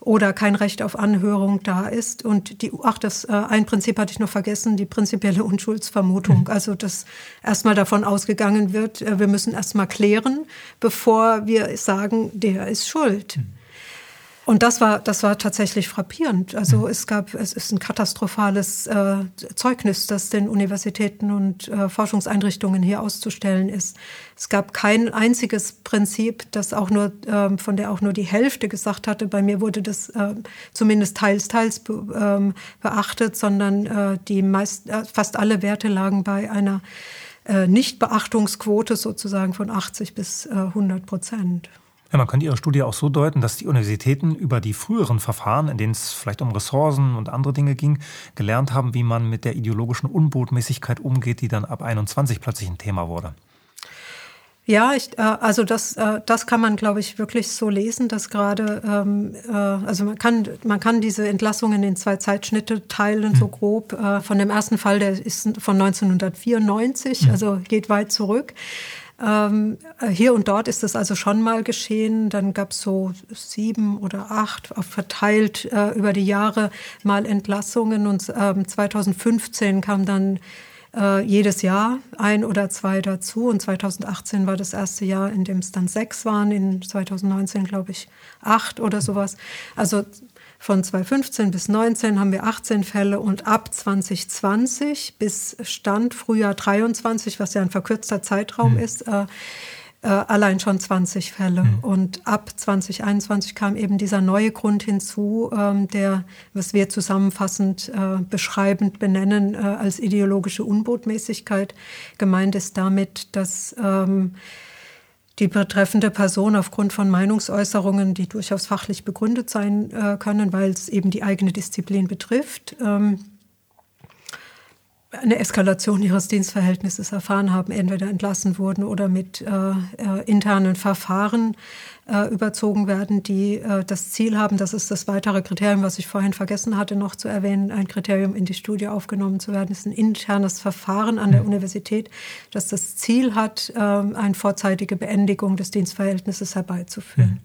oder kein Recht auf Anhörung da ist. Und die, ach, das äh, ein Prinzip hatte ich noch vergessen, die prinzipielle Unschuldsvermutung. Mhm. Also dass erstmal davon ausgegangen wird, äh, wir müssen erstmal klären, bevor wir sagen, der ist schuld. Mhm. Und das war, das war tatsächlich frappierend. Also mhm. es gab, es ist ein katastrophales äh, Zeugnis, das den Universitäten und äh, Forschungseinrichtungen hier auszustellen ist. Es gab kein einziges Prinzip, das auch nur, ähm, von der auch nur die Hälfte gesagt hatte. Bei mir wurde das äh, zumindest teils, teils be, ähm, beachtet, sondern äh, die meist, äh, fast alle Werte lagen bei einer äh, Nichtbeachtungsquote sozusagen von 80 bis äh, 100 Prozent. Ja, man könnte Ihre Studie auch so deuten, dass die Universitäten über die früheren Verfahren, in denen es vielleicht um Ressourcen und andere Dinge ging, gelernt haben, wie man mit der ideologischen Unbotmäßigkeit umgeht, die dann ab 21 plötzlich ein Thema wurde. Ja, ich, äh, also das, äh, das kann man, glaube ich, wirklich so lesen, dass gerade, ähm, äh, also man kann, man kann diese Entlassungen in zwei Zeitschnitte teilen, so hm. grob. Von dem ersten Fall, der ist von 1994, mhm. also geht weit zurück. Ähm, hier und dort ist es also schon mal geschehen. Dann gab es so sieben oder acht verteilt äh, über die Jahre mal Entlassungen. Und ähm, 2015 kam dann äh, jedes Jahr ein oder zwei dazu. Und 2018 war das erste Jahr, in dem es dann sechs waren. In 2019 glaube ich acht oder sowas. Also von 2015 bis 2019 haben wir 18 Fälle und ab 2020 bis Stand Frühjahr 23, was ja ein verkürzter Zeitraum mhm. ist, äh, äh, allein schon 20 Fälle. Mhm. Und ab 2021 kam eben dieser neue Grund hinzu, ähm, der, was wir zusammenfassend äh, beschreibend benennen, äh, als ideologische Unbotmäßigkeit. Gemeint ist damit, dass ähm, die betreffende Person aufgrund von Meinungsäußerungen, die durchaus fachlich begründet sein äh, können, weil es eben die eigene Disziplin betrifft, ähm, eine Eskalation ihres Dienstverhältnisses erfahren haben, entweder entlassen wurden oder mit äh, äh, internen Verfahren überzogen werden, die äh, das Ziel haben, das ist das weitere Kriterium, was ich vorhin vergessen hatte noch zu erwähnen, ein Kriterium in die Studie aufgenommen zu werden, ist ein internes Verfahren an der mhm. Universität, das das Ziel hat, äh, eine vorzeitige Beendigung des Dienstverhältnisses herbeizuführen.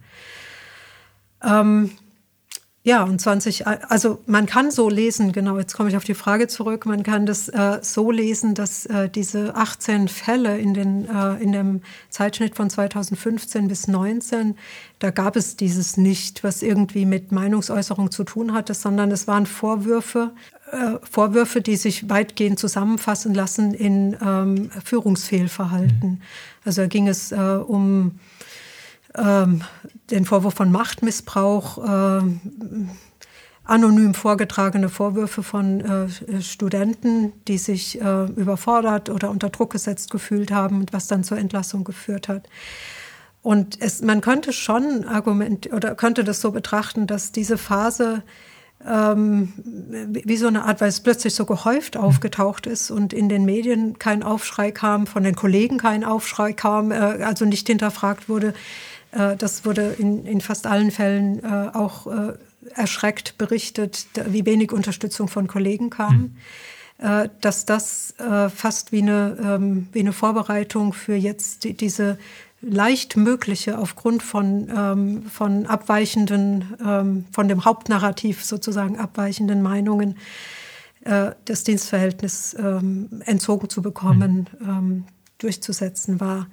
Mhm. Ähm, ja, und 20, also man kann so lesen, genau, jetzt komme ich auf die Frage zurück, man kann das äh, so lesen, dass äh, diese 18 Fälle in, den, äh, in dem Zeitschnitt von 2015 bis 19, da gab es dieses nicht, was irgendwie mit Meinungsäußerung zu tun hatte, sondern es waren Vorwürfe, äh, Vorwürfe, die sich weitgehend zusammenfassen lassen in ähm, Führungsfehlverhalten. Mhm. Also da ging es äh, um ähm, den Vorwurf von Machtmissbrauch, äh, anonym vorgetragene Vorwürfe von äh, Studenten, die sich äh, überfordert oder unter Druck gesetzt gefühlt haben, was dann zur Entlassung geführt hat. Und es, man könnte schon argument oder könnte das so betrachten, dass diese Phase ähm, wie so eine Art, weil es plötzlich so gehäuft aufgetaucht ist und in den Medien kein Aufschrei kam, von den Kollegen kein Aufschrei kam, äh, also nicht hinterfragt wurde. Äh, das wurde in, in fast allen Fällen äh, auch äh, erschreckt berichtet, wie wenig Unterstützung von Kollegen kam. Mhm. dass das fast wie eine, ähm, wie eine Vorbereitung für jetzt die, diese leicht mögliche aufgrund von, ähm, von abweichenden, ähm, von dem Hauptnarrativ sozusagen abweichenden Meinungen äh, das Dienstverhältnis ähm, entzogen zu bekommen, mhm. durchzusetzen war.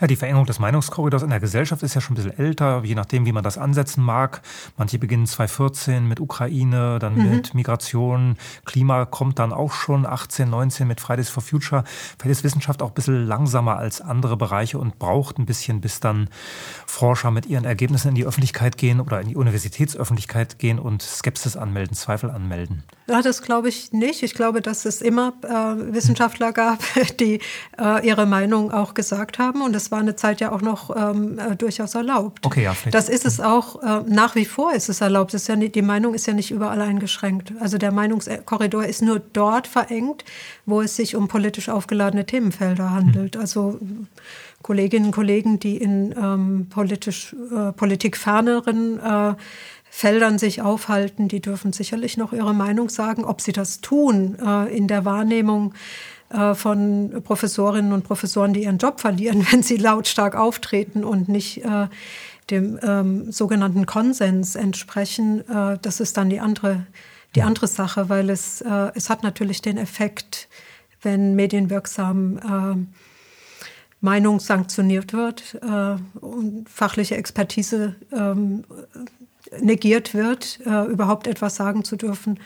Ja, die Verengung des Meinungskorridors in der Gesellschaft ist ja schon ein bisschen älter, je nachdem, wie man das ansetzen mag. Manche beginnen 2014 mit Ukraine, dann mhm. mit Migration. Klima kommt dann auch schon 18, 19 mit Fridays for Future. Vielleicht ist Wissenschaft auch ein bisschen langsamer als andere Bereiche und braucht ein bisschen, bis dann Forscher mit ihren Ergebnissen in die Öffentlichkeit gehen oder in die Universitätsöffentlichkeit gehen und Skepsis anmelden, Zweifel anmelden. Ja, das glaube ich nicht. Ich glaube, dass es immer äh, Wissenschaftler gab, die äh, ihre Meinung auch gesagt haben. Und das war eine Zeit ja auch noch ähm, äh, durchaus erlaubt. Okay, ja, vielleicht. Das ist es auch, äh, nach wie vor ist es erlaubt. ist ja nicht, die Meinung ist ja nicht überall eingeschränkt. Also der Meinungskorridor ist nur dort verengt, wo es sich um politisch aufgeladene Themenfelder handelt. Mhm. Also Kolleginnen und Kollegen, die in ähm, politisch, äh, politikferneren äh, Feldern sich aufhalten, die dürfen sicherlich noch ihre Meinung sagen. Ob sie das tun äh, in der Wahrnehmung von Professorinnen und Professoren, die ihren Job verlieren, wenn sie lautstark auftreten und nicht äh, dem ähm, sogenannten Konsens entsprechen, äh, das ist dann die andere, die andere Sache, weil es, äh, es hat natürlich den Effekt, wenn medienwirksam äh, Meinung sanktioniert wird äh, und fachliche Expertise ähm, negiert wird, äh, überhaupt etwas sagen zu dürfen, äh,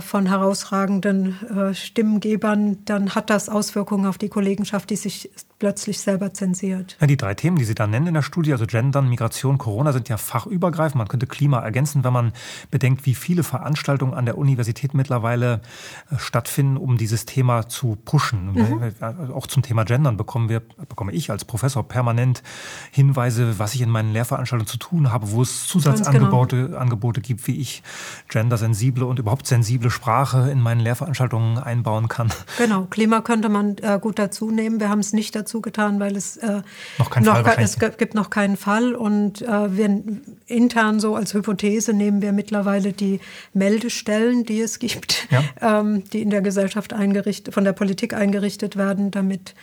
von herausragenden äh, Stimmengebern, dann hat das Auswirkungen auf die Kollegenschaft, die sich plötzlich selber zensiert. Ja, die drei Themen, die Sie da nennen in der Studie, also Gendern, Migration, Corona, sind ja fachübergreifend. Man könnte Klima ergänzen, wenn man bedenkt, wie viele Veranstaltungen an der Universität mittlerweile äh, stattfinden, um dieses Thema zu pushen. Mhm. Äh, auch zum Thema Gendern bekommen wir, bekomme ich als Professor permanent Hinweise, was ich in meinen Lehrveranstaltungen zu tun habe, wo es Zusatzangebote genau. Angebote gibt, wie ich gendersensible und überhaupt sensible Sprache in meinen Lehrveranstaltungen einbauen kann. Genau, Klima könnte man äh, gut dazu nehmen. Wir haben es nicht dazu dazu getan, weil es äh, noch, kein noch Fall es gibt noch keinen Fall und äh, wir intern so als Hypothese nehmen wir mittlerweile die Meldestellen, die es gibt, ja. ähm, die in der Gesellschaft eingerichtet, von der Politik eingerichtet werden, damit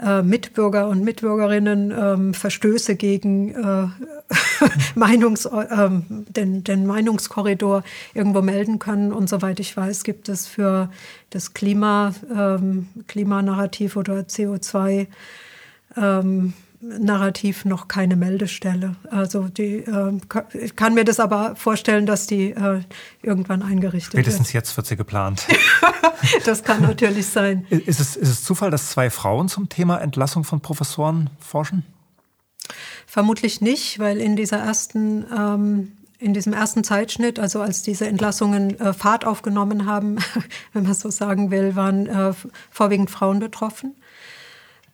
äh, Mitbürger und Mitbürgerinnen ähm, Verstöße gegen äh, Meinungs, äh, den, den Meinungskorridor irgendwo melden können. Und soweit ich weiß, gibt es für das Klima, ähm, Klimanarrativ oder CO2 ähm, Narrativ noch keine Meldestelle. Also die, äh, ich kann mir das aber vorstellen, dass die äh, irgendwann eingerichtet wird. Spätestens jetzt wird sie geplant. das kann natürlich sein. Ist es, ist es Zufall, dass zwei Frauen zum Thema Entlassung von Professoren forschen? Vermutlich nicht, weil in dieser ersten ähm, in diesem ersten Zeitschnitt, also als diese Entlassungen äh, Fahrt aufgenommen haben, wenn man so sagen will, waren äh, vorwiegend Frauen betroffen.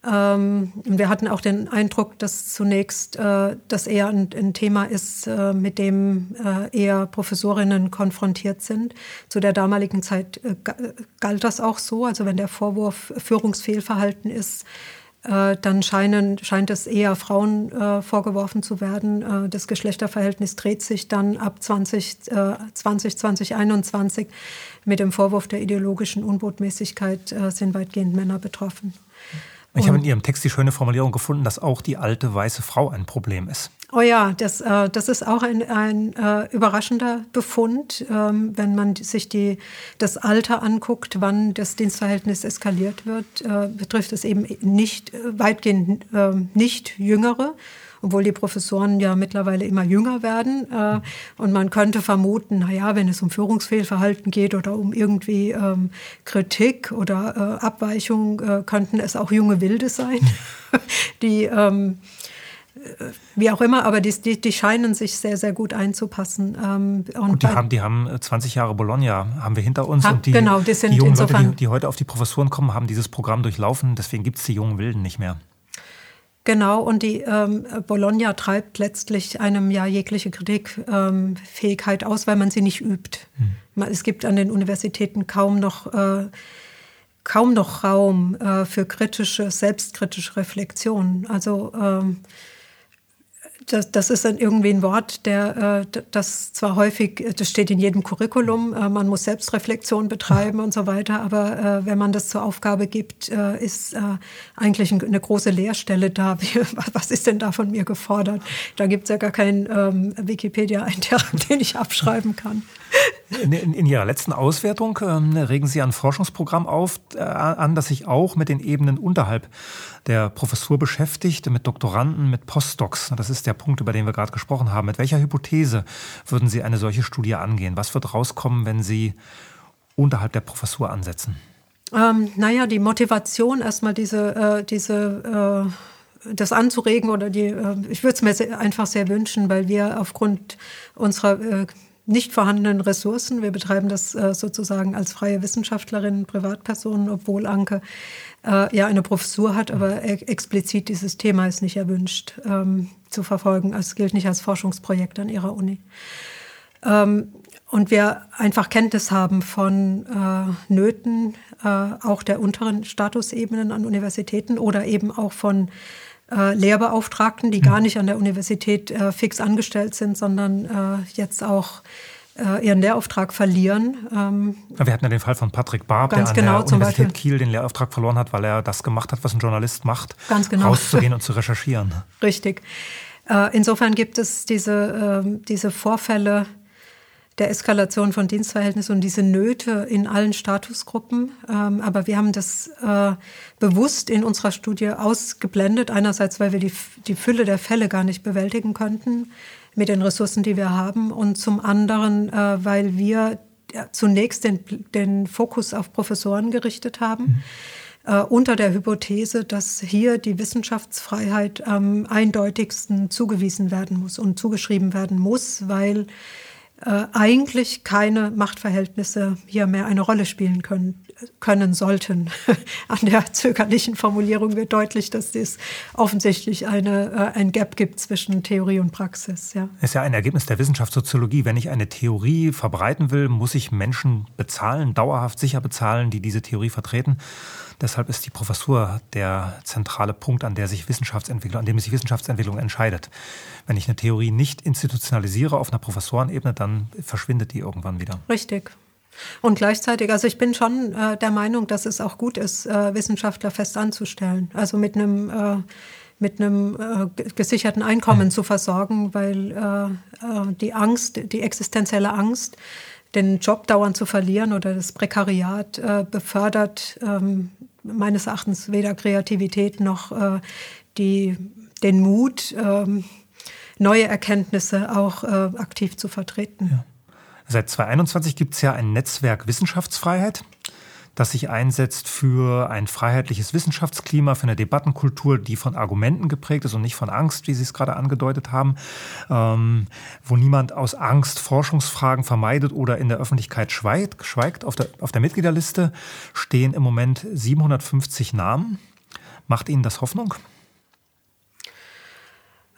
Ähm, wir hatten auch den Eindruck, dass zunächst äh, das eher ein, ein Thema ist, äh, mit dem äh, eher Professorinnen konfrontiert sind. Zu der damaligen Zeit äh, galt das auch so. Also wenn der Vorwurf Führungsfehlverhalten ist, äh, dann scheinen, scheint es eher Frauen äh, vorgeworfen zu werden. das Geschlechterverhältnis dreht sich dann ab 20, 20 2021 mit dem Vorwurf der ideologischen Unbotmäßigkeit sind weitgehend Männer betroffen. Ich habe in Ihrem Text die schöne Formulierung gefunden, dass auch die alte weiße Frau ein Problem ist. Oh ja, das, äh, das ist auch ein, ein äh, überraschender Befund, ähm, wenn man sich die, das Alter anguckt, wann das Dienstverhältnis eskaliert wird, äh, betrifft es eben nicht äh, weitgehend äh, nicht Jüngere, obwohl die Professoren ja mittlerweile immer jünger werden. Äh, und man könnte vermuten, na ja, wenn es um Führungsfehlverhalten geht oder um irgendwie ähm, Kritik oder äh, Abweichung, äh, könnten es auch junge Wilde sein, die ähm, wie auch immer, aber die, die, die, scheinen sich sehr, sehr gut einzupassen. Ähm, und, und die, haben, die haben 20 Jahre Bologna, haben wir hinter uns. Ha, und die, genau, die, sind die jungen Leute, die, die heute auf die Professuren kommen, haben dieses Programm durchlaufen. Deswegen gibt es die jungen Wilden nicht mehr. Genau, und die ähm, Bologna treibt letztlich einem ja jegliche Kritikfähigkeit ähm, aus, weil man sie nicht übt. Hm. Es gibt an den Universitäten kaum noch äh, kaum noch Raum äh, für kritische, selbstkritische Reflexion. Also ähm, das, das ist dann irgendwie ein Wort, der äh, das zwar häufig, das steht in jedem Curriculum, äh, man muss Selbstreflexion betreiben und so weiter, aber äh, wenn man das zur Aufgabe gibt, äh, ist äh, eigentlich eine große Leerstelle da. Was ist denn da von mir gefordert? Da gibt es ja gar keinen ähm, Wikipedia-Eintrag, den ich abschreiben kann. In, in, in, Ihrer letzten Auswertung ähm, regen Sie ein Forschungsprogramm auf, äh, an, das sich auch mit den Ebenen unterhalb der Professur beschäftigt, mit Doktoranden, mit Postdocs. Das ist der Punkt, über den wir gerade gesprochen haben. Mit welcher Hypothese würden Sie eine solche Studie angehen? Was wird rauskommen, wenn Sie unterhalb der Professur ansetzen? Ähm, naja, die Motivation, erstmal diese, äh, diese äh, das anzuregen oder die, äh, ich würde es mir sehr, einfach sehr wünschen, weil wir aufgrund unserer äh, nicht vorhandenen Ressourcen. Wir betreiben das äh, sozusagen als freie Wissenschaftlerin, Privatpersonen, obwohl Anke äh, ja eine Professur hat, aber e explizit dieses Thema ist nicht erwünscht ähm, zu verfolgen. Also es gilt nicht als Forschungsprojekt an ihrer Uni. Ähm, und wir einfach Kenntnis haben von äh, Nöten äh, auch der unteren Statusebenen an Universitäten oder eben auch von äh, Lehrbeauftragten, die gar mhm. nicht an der Universität äh, fix angestellt sind, sondern äh, jetzt auch ihren Lehrauftrag verlieren. Ähm, wir hatten ja den Fall von Patrick Barb, der an genau, der Universität Kiel den Lehrauftrag verloren hat, weil er das gemacht hat, was ein Journalist macht, ganz genau. rauszugehen und zu recherchieren. Richtig. Äh, insofern gibt es diese, ähm, diese Vorfälle der Eskalation von Dienstverhältnissen und diese Nöte in allen Statusgruppen. Ähm, aber wir haben das äh, bewusst in unserer Studie ausgeblendet. Einerseits, weil wir die, die Fülle der Fälle gar nicht bewältigen könnten mit den Ressourcen, die wir haben. Und zum anderen, äh, weil wir zunächst den, den Fokus auf Professoren gerichtet haben. Mhm. Äh, unter der Hypothese, dass hier die Wissenschaftsfreiheit am eindeutigsten zugewiesen werden muss und zugeschrieben werden muss, weil äh, eigentlich keine Machtverhältnisse hier mehr eine Rolle spielen können, können sollten. An der zögerlichen Formulierung wird deutlich, dass es offensichtlich eine, äh, ein Gap gibt zwischen Theorie und Praxis. Ja. Ist ja ein Ergebnis der Wissenschaftssoziologie. Wenn ich eine Theorie verbreiten will, muss ich Menschen bezahlen, dauerhaft sicher bezahlen, die diese Theorie vertreten. Deshalb ist die Professur der zentrale Punkt, an der sich Wissenschaftsentwicklung, an dem sich Wissenschaftsentwicklung entscheidet. Wenn ich eine Theorie nicht institutionalisiere auf einer Professorenebene, dann verschwindet die irgendwann wieder. Richtig. Und gleichzeitig, also ich bin schon äh, der Meinung, dass es auch gut ist, äh, Wissenschaftler fest anzustellen. Also mit einem äh, mit einem äh, gesicherten Einkommen zu versorgen, weil äh, äh, die Angst, die existenzielle Angst, den Job dauernd zu verlieren oder das Prekariat äh, befördert ähm, meines Erachtens weder Kreativität noch äh, die, den Mut, ähm, neue Erkenntnisse auch äh, aktiv zu vertreten. Ja. Seit 2021 gibt es ja ein Netzwerk Wissenschaftsfreiheit, das sich einsetzt für ein freiheitliches Wissenschaftsklima, für eine Debattenkultur, die von Argumenten geprägt ist und nicht von Angst, wie Sie es gerade angedeutet haben, ähm, wo niemand aus Angst Forschungsfragen vermeidet oder in der Öffentlichkeit schweigt. schweigt. Auf, der, auf der Mitgliederliste stehen im Moment 750 Namen. Macht Ihnen das Hoffnung?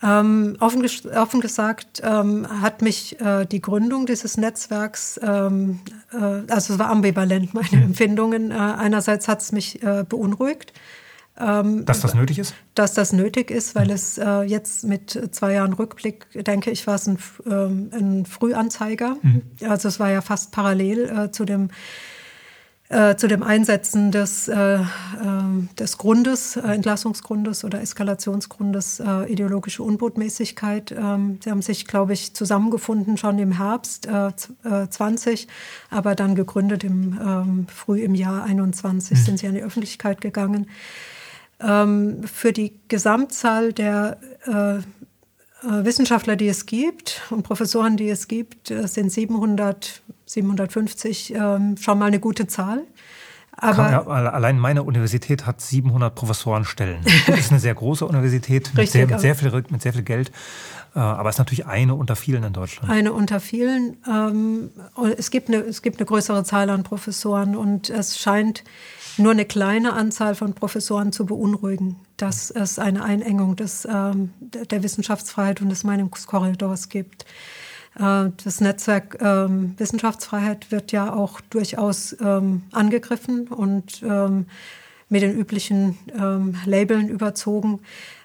Ähm, offen, offen, gesagt ähm, hat mich äh, die Gründung dieses Netzwerks, ähm, äh, also es war ambivalent meine mhm. Empfindungen. Äh, einerseits hat es mich äh, beunruhigt. Ähm, dass das nötig ist? Dass das nötig ist, weil mhm. es äh, jetzt mit zwei Jahren Rückblick, denke ich, war es ein, ähm, ein Frühanzeiger. Mhm. Also es war ja fast parallel äh, zu dem äh, zu dem Einsetzen des, äh, äh, des Grundes, äh, Entlassungsgrundes oder Eskalationsgrundes äh, ideologische Unbotmäßigkeit. Ähm, sie haben sich, glaube ich, zusammengefunden schon im Herbst äh, 20, aber dann gegründet im ähm, früh im Jahr 21 mhm. sind sie an die Öffentlichkeit gegangen. Ähm, für die Gesamtzahl der Wissenschaftler, die es gibt und Professoren, die es gibt, sind 700 750 ähm, schon mal eine gute Zahl. Aber ja, allein meine Universität hat 700 Professorenstellen. Das ist eine sehr große Universität mit, sehr, mit, sehr, viel, mit sehr viel Geld. Äh, aber es ist natürlich eine unter vielen in Deutschland. Eine unter vielen. Ähm, es, gibt eine, es gibt eine größere Zahl an Professoren und es scheint nur eine kleine Anzahl von Professoren zu beunruhigen, dass es eine Einengung des, ähm, der Wissenschaftsfreiheit und des Meinungskorridors gibt. Äh, das Netzwerk ähm, Wissenschaftsfreiheit wird ja auch durchaus ähm, angegriffen und ähm, mit den üblichen ähm, Labeln überzogen.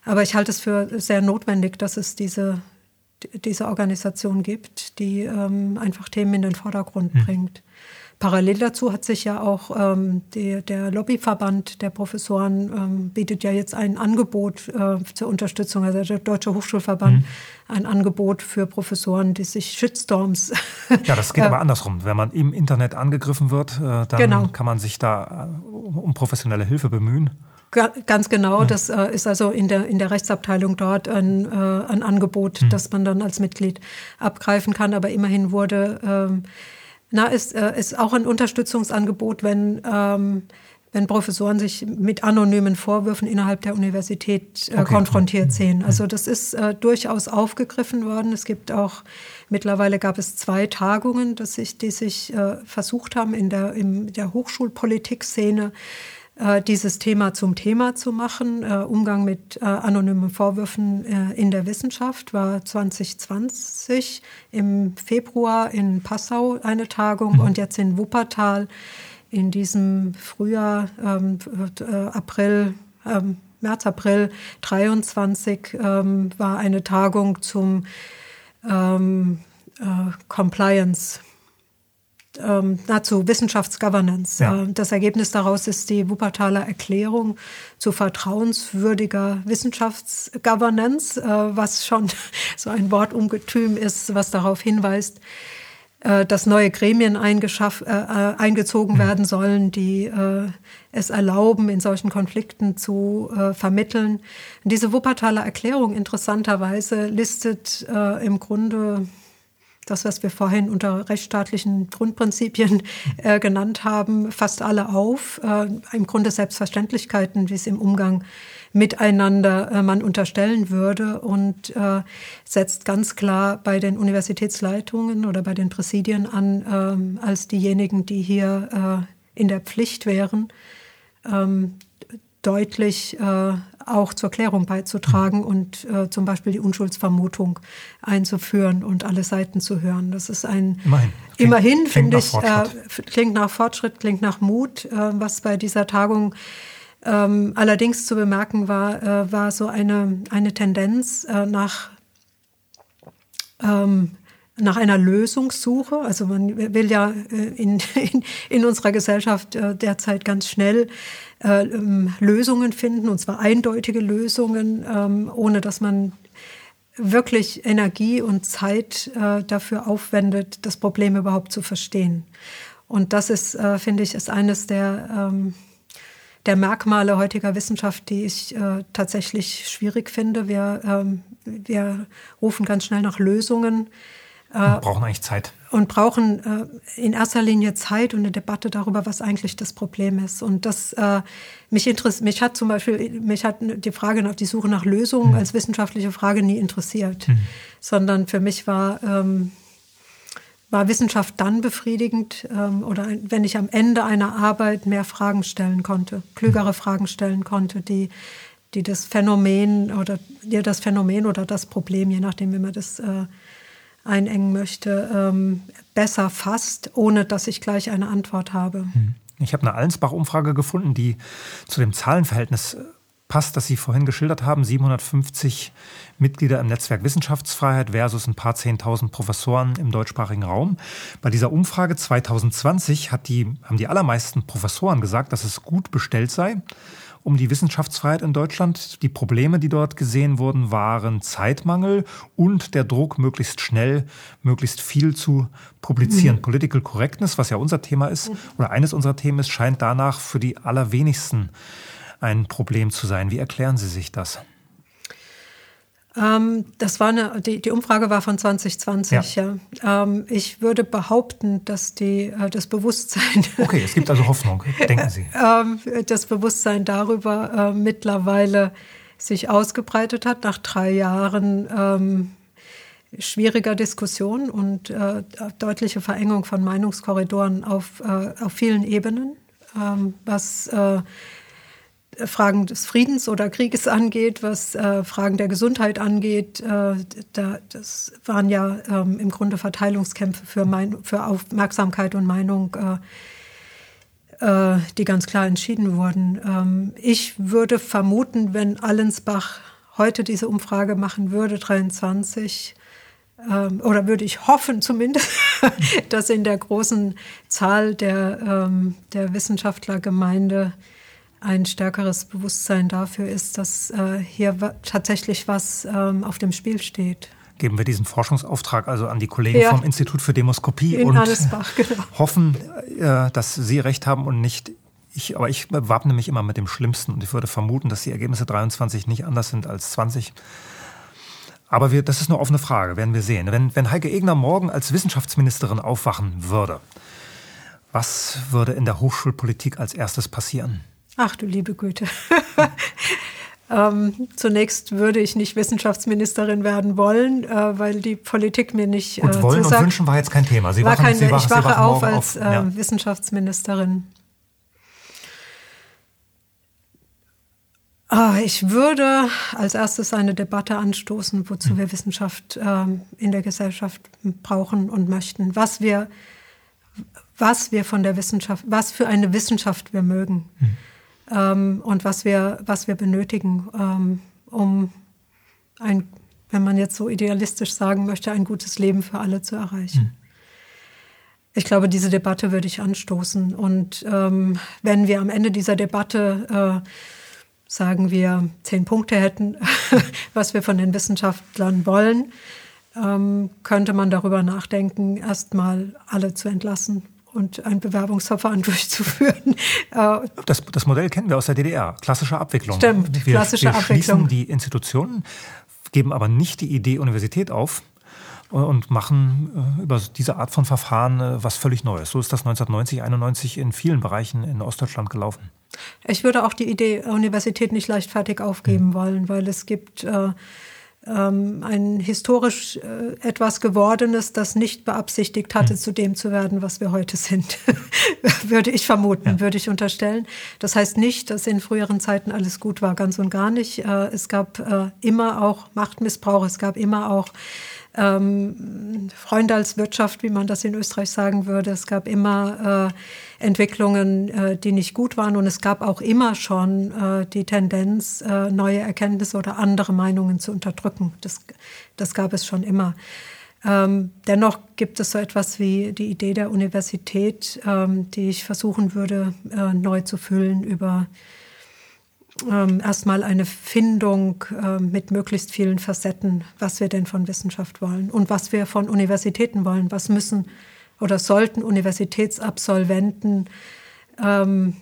Aber ich halte es für sehr notwendig, dass es diese, diese Organisation gibt, die ähm, einfach Themen in den Vordergrund hm. bringt. Parallel dazu hat sich ja auch ähm, die, der Lobbyverband der Professoren ähm, bietet ja jetzt ein Angebot äh, zur Unterstützung, also der Deutsche Hochschulverband, mhm. ein Angebot für Professoren, die sich Shitstorms. Ja, das geht aber andersrum. Wenn man im Internet angegriffen wird, äh, dann genau. kann man sich da äh, um professionelle Hilfe bemühen. Ganz genau, das äh, ist also in der, in der Rechtsabteilung dort ein, äh, ein Angebot, mhm. das man dann als Mitglied abgreifen kann. Aber immerhin wurde ähm, na, ist, äh, ist auch ein Unterstützungsangebot, wenn, ähm, wenn Professoren sich mit anonymen Vorwürfen innerhalb der Universität äh, okay. konfrontiert sehen. Also das ist äh, durchaus aufgegriffen worden. Es gibt auch, mittlerweile gab es zwei Tagungen, dass sich, die sich äh, versucht haben, in der, in der Hochschulpolitik-Szene dieses Thema zum Thema zu machen. Äh, Umgang mit äh, anonymen Vorwürfen in der Wissenschaft war 2020 im Februar in Passau eine Tagung mhm. und jetzt in Wuppertal in diesem Frühjahr, ähm, April, ähm, März, April 23 ähm, war eine Tagung zum ähm, äh, Compliance ähm, dazu Wissenschaftsgovernance. Ja. Ähm, das Ergebnis daraus ist die Wuppertaler Erklärung zu vertrauenswürdiger Wissenschaftsgovernance, äh, was schon so ein Wortungetüm ist, was darauf hinweist, äh, dass neue Gremien äh, äh eingezogen mhm. werden sollen, die äh, es erlauben, in solchen Konflikten zu äh, vermitteln. Diese Wuppertaler Erklärung interessanterweise listet im Grunde das, was wir vorhin unter rechtsstaatlichen Grundprinzipien äh, genannt haben, fast alle auf. Äh, Im Grunde Selbstverständlichkeiten, wie es im Umgang miteinander äh, man unterstellen würde und äh, setzt ganz klar bei den Universitätsleitungen oder bei den Präsidien an ähm, als diejenigen, die hier äh, in der Pflicht wären, ähm, deutlich äh, auch zur Klärung beizutragen mhm. und äh, zum Beispiel die Unschuldsvermutung einzuführen und alle Seiten zu hören. Das ist ein immerhin, immerhin finde ich äh, klingt nach Fortschritt, klingt nach Mut, äh, was bei dieser Tagung ähm, allerdings zu bemerken war, äh, war so eine eine Tendenz äh, nach ähm, nach einer Lösungssuche. Also man will ja in, in, in unserer Gesellschaft derzeit ganz schnell äh, ähm, Lösungen finden, und zwar eindeutige Lösungen, ähm, ohne dass man wirklich Energie und Zeit dafür aufwendet, das Problem überhaupt zu verstehen. Und das ist, finde ich, ist eines der, ähm, der Merkmale heutiger Wissenschaft, die ich tatsächlich schwierig finde. Wir, wir rufen ganz schnell nach Lösungen und brauchen eigentlich Zeit. Und brauchen äh, in erster Linie Zeit und eine Debatte darüber, was eigentlich das Problem ist. Und das äh, mich interessiert, mich hat zum Beispiel, mich hat die Frage nach die Suche nach Lösungen mhm. als wissenschaftliche Frage nie interessiert, mhm. sondern für mich war ähm, war Wissenschaft dann befriedigend ähm, oder wenn ich am Ende einer Arbeit mehr Fragen stellen konnte, klügere mhm. Fragen stellen konnte, die die das Phänomen oder ja, das Phänomen oder das Problem, je nachdem, wie man das äh, einengen möchte, ähm, besser fasst, ohne dass ich gleich eine Antwort habe. Hm. Ich habe eine Allensbach-Umfrage gefunden, die zu dem Zahlenverhältnis äh, passt, das Sie vorhin geschildert haben. 750 Mitglieder im Netzwerk Wissenschaftsfreiheit versus ein paar Zehntausend Professoren im deutschsprachigen Raum. Bei dieser Umfrage 2020 hat die, haben die allermeisten Professoren gesagt, dass es gut bestellt sei um die Wissenschaftsfreiheit in Deutschland. Die Probleme, die dort gesehen wurden, waren Zeitmangel und der Druck, möglichst schnell, möglichst viel zu publizieren. Mhm. Political Correctness, was ja unser Thema ist, mhm. oder eines unserer Themen ist, scheint danach für die allerwenigsten ein Problem zu sein. Wie erklären Sie sich das? Ähm, das war eine, die, die Umfrage war von 2020, ja. ja. Ähm, ich würde behaupten, dass die, äh, das Bewusstsein. Okay, es gibt also Hoffnung, denken Sie. ähm, das Bewusstsein darüber äh, mittlerweile sich ausgebreitet hat nach drei Jahren ähm, schwieriger Diskussion und äh, deutliche Verengung von Meinungskorridoren auf, äh, auf vielen Ebenen, ähm, was äh, Fragen des Friedens oder Krieges angeht, was äh, Fragen der Gesundheit angeht. Äh, da, das waren ja ähm, im Grunde Verteilungskämpfe für, mein, für Aufmerksamkeit und Meinung, äh, äh die ganz klar entschieden wurden. Ähm, ich würde vermuten, wenn Allensbach heute diese Umfrage machen würde, 23, ähm, oder würde ich hoffen zumindest, dass in der großen Zahl der, ähm, der Wissenschaftlergemeinde ein stärkeres Bewusstsein dafür ist, dass äh, hier tatsächlich was ähm, auf dem Spiel steht. Geben wir diesen Forschungsauftrag also an die Kollegen ja. vom Institut für Demoskopie In und genau. hoffen, äh, dass Sie recht haben und nicht ich. Aber ich wappne mich immer mit dem Schlimmsten und ich würde vermuten, dass die Ergebnisse 23 nicht anders sind als 20. Aber wir, das ist eine offene Frage, werden wir sehen. Wenn, wenn Heike Egner morgen als Wissenschaftsministerin aufwachen würde, was würde in der Hochschulpolitik als erstes passieren? Ach du liebe Güte. ähm, zunächst würde ich nicht Wissenschaftsministerin werden wollen, äh, weil die Politik mir nicht. Äh, und wollen zusagt. und wünschen war jetzt kein Thema. Sie war wachen, keine, Sie wachen, ich wache auf als auf, ja. äh, Wissenschaftsministerin. Ah, ich würde als erstes eine Debatte anstoßen, wozu hm. wir Wissenschaft ähm, in der Gesellschaft brauchen und möchten. Was wir, was wir von der Wissenschaft, was für eine Wissenschaft wir mögen. Hm ähm, und was wir, was wir benötigen, ähm, um ein, wenn man jetzt so idealistisch sagen möchte, ein gutes Leben für alle zu erreichen. Mhm. Ich glaube, diese Debatte würde ich anstoßen. Und ähm, wenn wir am Ende dieser Debatte, äh, sagen wir, zehn Punkte hätten, was wir von den Wissenschaftlern wollen, ähm, könnte man darüber nachdenken, erstmal alle zu entlassen und ein Bewerbungsverfahren durchzuführen. Äh, das, das, Modell kennen wir aus der DDR, klassische Abwicklung. Stimmt, wir, klassische wir Abwicklung. schließen die Institutionen, geben aber nicht die Idee Universität auf und machen äh, über diese Art von Verfahren äh, was völlig Neues. So ist das 1990, 91 in vielen Bereichen in Ostdeutschland gelaufen. Ich würde auch die Idee Universität nicht leichtfertig aufgeben mhm. wollen, weil es gibt äh, ähm, ein historisch äh, etwas Gewordenes, das nicht beabsichtigt hatte, mhm. zu dem zu werden, was wir heute sind. würde ich vermuten, ja. würde ich unterstellen. Das heißt nicht, dass in früheren Zeiten alles gut war, ganz und gar nicht. Äh, es gab äh, immer auch Machtmissbrauch, es gab immer auch ähm, Freundalswirtschaft, wie man das in Österreich sagen würde. Es gab immer äh, Entwicklungen, äh, die nicht gut waren und es gab auch immer schon äh, die Tendenz, äh, neue Erkenntnisse oder andere Meinungen zu unterdrücken. Das, das gab es schon immer. Ähm, dennoch gibt es so etwas wie die Idee der Universität, ähm, die ich versuchen würde, äh, neu zu füllen über ähm, erstmal eine Findung äh, mit möglichst vielen Facetten, was wir denn von Wissenschaft wollen und was wir von Universitäten wollen. Was müssen oder sollten Universitätsabsolventen ähm,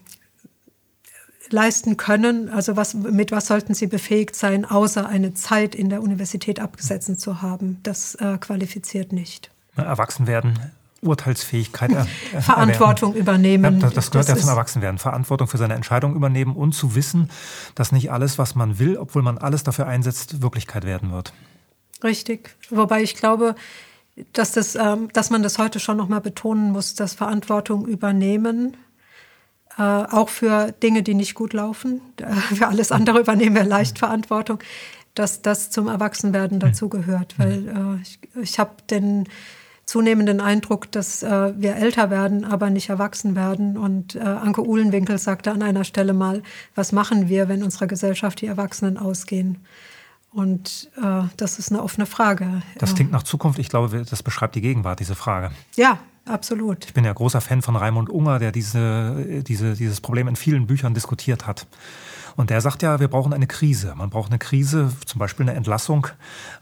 leisten können? Also was, mit was sollten sie befähigt sein, außer eine Zeit in der Universität abgesetzt zu haben? Das äh, qualifiziert nicht. Erwachsen werden Urteilsfähigkeit er, Verantwortung übernehmen. Ja, das, das, gehört das ja zum Erwachsenwerden. Verantwortung für seine Entscheidung übernehmen und zu wissen, dass nicht alles, was man will, obwohl man alles dafür einsetzt, Wirklichkeit werden wird. Richtig. Wobei ich glaube, dass, das, ähm, dass man das heute schon nochmal betonen muss, dass Verantwortung übernehmen, äh, auch für Dinge, die nicht gut laufen, für alles andere übernehmen wir leicht Verantwortung, dass das zum Erwachsenwerden hm. dazugehört. Weil äh, ich, ich habe den zunehmenden Eindruck, dass äh, wir älter werden, aber nicht erwachsen werden. Und äh, Anke Uhlenwinkel sagte an einer Stelle mal, was machen wir, wenn unserer Gesellschaft die Erwachsenen ausgehen? Und äh, das ist eine offene Frage. Das klingt nach Zukunft. Ich glaube, das beschreibt die Gegenwart, diese Frage. Ja, absolut. Ich bin ja großer Fan von Raimund Unger, der diese, diese, dieses Problem in vielen Büchern diskutiert hat. Und der sagt ja, wir brauchen eine Krise. Man braucht eine Krise, zum Beispiel eine Entlassung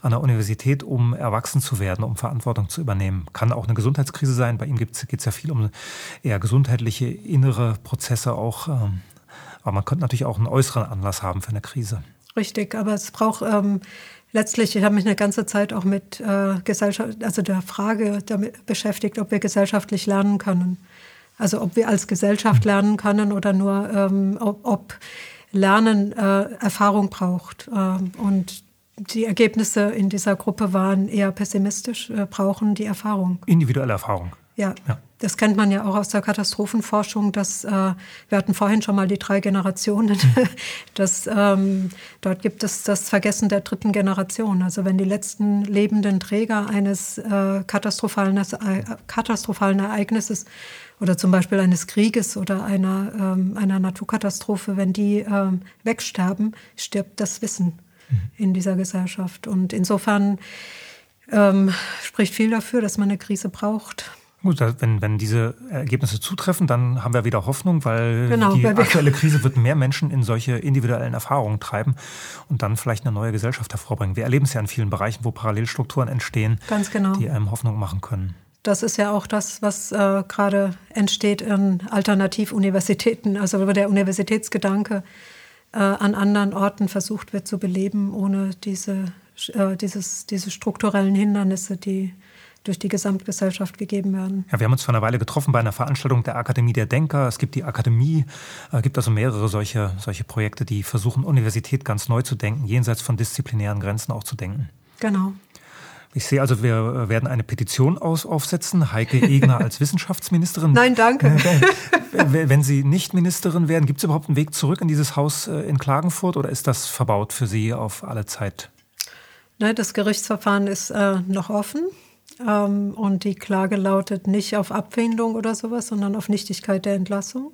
an der Universität, um erwachsen zu werden, um Verantwortung zu übernehmen. Kann auch eine Gesundheitskrise sein. Bei ihm geht es ja viel um eher gesundheitliche, innere Prozesse auch. Ähm, aber man könnte natürlich auch einen äußeren Anlass haben für eine Krise. Richtig, aber es braucht ähm, letztlich, ich habe mich eine ganze Zeit auch mit äh, Gesellschaft, also der Frage damit beschäftigt, ob wir gesellschaftlich lernen können. Also ob wir als Gesellschaft lernen können oder nur ähm, ob, ob, Lernen äh, Erfahrung braucht. Ähm, und die Ergebnisse in dieser Gruppe waren eher pessimistisch, äh, brauchen die Erfahrung. Individuelle Erfahrung. Ja, ja, das kennt man ja auch aus der Katastrophenforschung. Dass, äh, wir hatten vorhin schon mal die drei Generationen. Mhm. Das, ähm, dort gibt es das Vergessen der dritten Generation. Also wenn die letzten lebenden Träger eines äh, katastrophalen, äh, katastrophalen Ereignisses oder zum Beispiel eines Krieges oder einer, ähm, einer Naturkatastrophe, wenn die ähm, wegsterben, stirbt das Wissen mhm. in dieser Gesellschaft. Und insofern ähm, spricht viel dafür, dass man eine Krise braucht. Gut, wenn, wenn diese Ergebnisse zutreffen, dann haben wir wieder Hoffnung, weil genau, die aktuelle Krise wird mehr Menschen in solche individuellen Erfahrungen treiben und dann vielleicht eine neue Gesellschaft hervorbringen. Wir erleben es ja in vielen Bereichen, wo Parallelstrukturen entstehen, genau. die einem Hoffnung machen können. Das ist ja auch das, was äh, gerade entsteht in Alternativuniversitäten, also wo der Universitätsgedanke äh, an anderen Orten versucht wird zu beleben, ohne diese, äh, dieses, diese strukturellen Hindernisse, die durch die Gesamtgesellschaft gegeben werden. Ja, wir haben uns vor einer Weile getroffen bei einer Veranstaltung der Akademie der Denker. Es gibt die Akademie, es äh, gibt also mehrere solche, solche Projekte, die versuchen, Universität ganz neu zu denken, jenseits von disziplinären Grenzen auch zu denken. Genau. Ich sehe also, wir äh, werden eine Petition aus, aufsetzen. Heike Egner als Wissenschaftsministerin. Nein, danke. Äh, wenn Sie nicht Ministerin werden, gibt es überhaupt einen Weg zurück in dieses Haus in Klagenfurt oder ist das verbaut für Sie auf alle Zeit? Nein, das Gerichtsverfahren ist äh, noch offen. Ähm, und die Klage lautet nicht auf Abfindung oder sowas, sondern auf Nichtigkeit der Entlassung.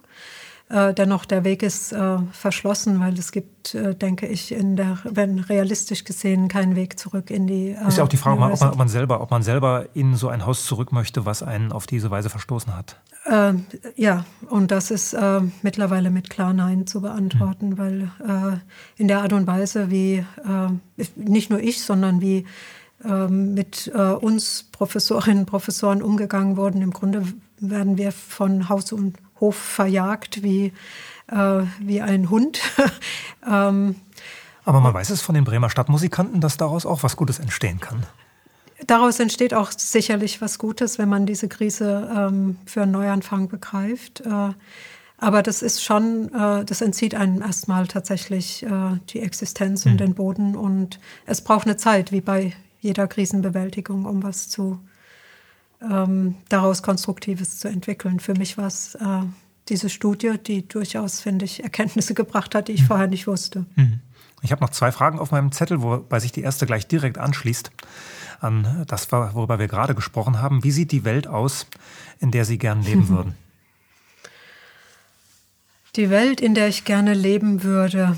Äh, dennoch, der Weg ist äh, verschlossen, weil es gibt, äh, denke ich, in der, wenn realistisch gesehen, keinen Weg zurück in die. Äh, ist ja auch die Frage, ob man, ob man, selber, ob man selber in so ein Haus zurück möchte, was einen auf diese Weise verstoßen hat. Äh, ja, und das ist mittlerweile mit klar Nein zu beantworten, mhm. weil in der Art und Weise, wie nicht nur ich, sondern wie mit uns Professorinnen und Professoren umgegangen wurden. Im Grunde werden wir von Haus und Hof verjagt wie, äh, wie ein Hund. ähm, Aber man weiß es von den Bremer Stadtmusikanten, dass daraus auch was Gutes entstehen kann. Daraus entsteht auch sicherlich was Gutes, wenn man diese Krise ähm, für einen Neuanfang begreift. Äh, aber das ist schon, äh, das entzieht einem erstmal tatsächlich äh, die Existenz mhm. und den Boden. Und es braucht eine Zeit, wie bei jeder Krisenbewältigung, um was zu ähm, daraus Konstruktives zu entwickeln. Für mich war es äh, diese Studie, die durchaus, finde ich, Erkenntnisse gebracht hat, die ich mhm. vorher nicht wusste. Mhm. Ich habe noch zwei Fragen auf meinem Zettel, wobei sich die erste gleich direkt anschließt an das, worüber wir gerade gesprochen haben. Wie sieht die Welt aus, in der Sie gern leben würden? Die Welt, in der ich gerne leben würde.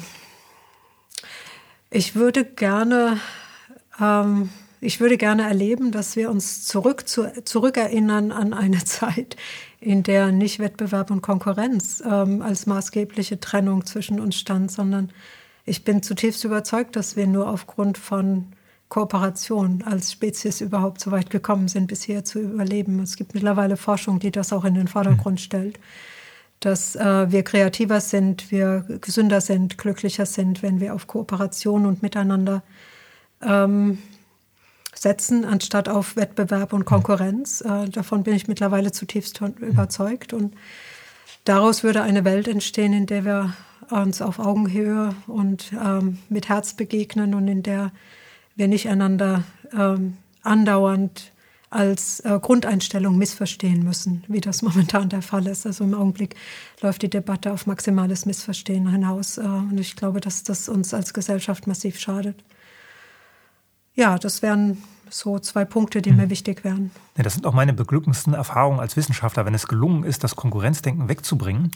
Ich würde gerne ähm, ich würde gerne erleben, dass wir uns zurück zu, zurückerinnern an eine Zeit, in der nicht Wettbewerb und Konkurrenz ähm, als maßgebliche Trennung zwischen uns stand, sondern ich bin zutiefst überzeugt, dass wir nur aufgrund von Kooperation als Spezies überhaupt so weit gekommen sind, bisher zu überleben. Es gibt mittlerweile Forschung, die das auch in den Vordergrund stellt, dass äh, wir kreativer sind, wir gesünder sind, glücklicher sind, wenn wir auf Kooperation und Miteinander ähm, setzen, anstatt auf Wettbewerb und Konkurrenz. Äh, davon bin ich mittlerweile zutiefst überzeugt. Und daraus würde eine Welt entstehen, in der wir uns auf Augenhöhe und ähm, mit Herz begegnen und in der wir nicht einander ähm, andauernd als äh, Grundeinstellung missverstehen müssen, wie das momentan der Fall ist. Also im Augenblick läuft die Debatte auf maximales Missverstehen hinaus. Äh, und ich glaube, dass das uns als Gesellschaft massiv schadet ja, das wären so zwei Punkte, die mhm. mir wichtig wären. Ja, das sind auch meine beglückendsten Erfahrungen als Wissenschaftler, wenn es gelungen ist, das Konkurrenzdenken wegzubringen,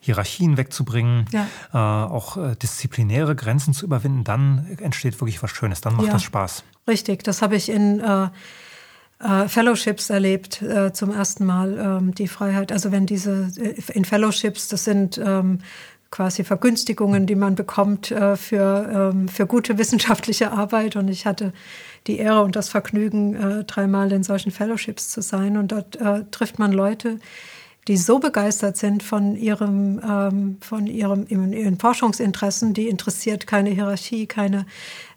Hierarchien wegzubringen, ja. äh, auch äh, disziplinäre Grenzen zu überwinden, dann entsteht wirklich was Schönes, dann macht ja, das Spaß. Richtig, das habe ich in äh, äh Fellowships erlebt äh, zum ersten Mal, ähm, die Freiheit. Also wenn diese äh, in Fellowships, das sind ähm, quasi Vergünstigungen, die man bekommt äh, für, ähm, für gute wissenschaftliche Arbeit. Und ich hatte die Ehre und das Vergnügen, äh, dreimal in solchen Fellowships zu sein. Und dort äh, trifft man Leute, die so begeistert sind von ihrem, ähm, von ihrem, ihren Forschungsinteressen, die interessiert keine Hierarchie, keine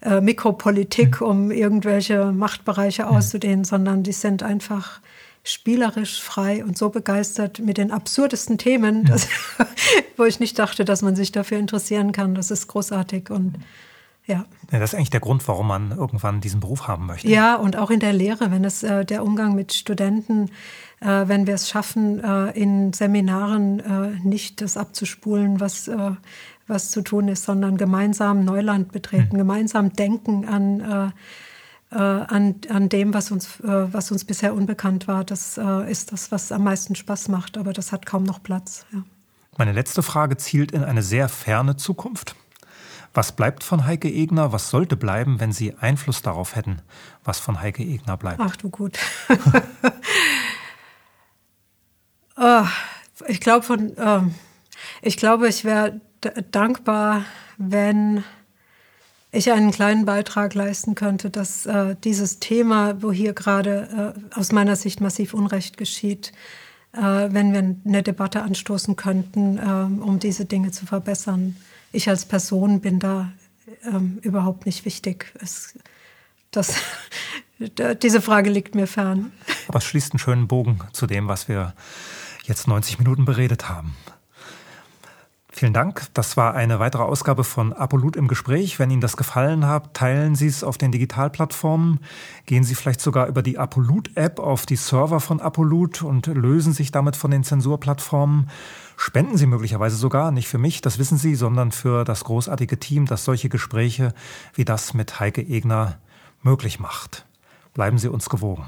äh, Mikropolitik, mhm. um irgendwelche Machtbereiche mhm. auszudehnen, sondern die sind einfach spielerisch, frei und so begeistert mit den absurdesten Themen, mhm. dass, wo ich nicht dachte, dass man sich dafür interessieren kann. Das ist großartig und ja. ja. Das ist eigentlich der Grund, warum man irgendwann diesen Beruf haben möchte. Ja, und auch in der Lehre, wenn es äh, der Umgang mit Studenten, äh, wenn wir es schaffen, äh, in Seminaren äh, nicht das abzuspulen, was, äh, was zu tun ist, sondern gemeinsam Neuland betreten, hm. gemeinsam denken an, äh, an, an dem, was uns, was uns bisher unbekannt war. Das ist das, was am meisten Spaß macht, aber das hat kaum noch Platz. Ja. Meine letzte Frage zielt in eine sehr ferne Zukunft. Was bleibt von Heike Egner? Was sollte bleiben, wenn Sie Einfluss darauf hätten, was von Heike Egner bleibt? Ach du gut. oh, ich glaube von, ähm, ich glaube, ich wäre dankbar, wenn ich einen kleinen Beitrag leisten könnte, dass äh, dieses Thema, wo hier gerade äh, aus meiner Sicht massiv Unrecht geschieht, äh, wenn wir eine Debatte anstoßen könnten, ähm, um diese Dinge zu verbessern ich als Person bin da ähm, überhaupt nicht wichtig. Es, das, diese Frage liegt mir fern. Aber es schließt einen schönen Bogen zu dem, was wir jetzt 90 Minuten beredet haben. Vielen Dank. Das war eine weitere Ausgabe von Apolut im Gespräch. Wenn Ihnen das gefallen hat, teilen Sie es auf den Digitalplattformen. Gehen Sie vielleicht sogar über die Apolut-App auf die Server von Apolut und lösen sich damit von den Zensurplattformen. Spenden Sie möglicherweise sogar, nicht für mich, das wissen Sie, sondern für das großartige Team, das solche Gespräche wie das mit Heike Egner möglich macht. Bleiben Sie uns gewogen.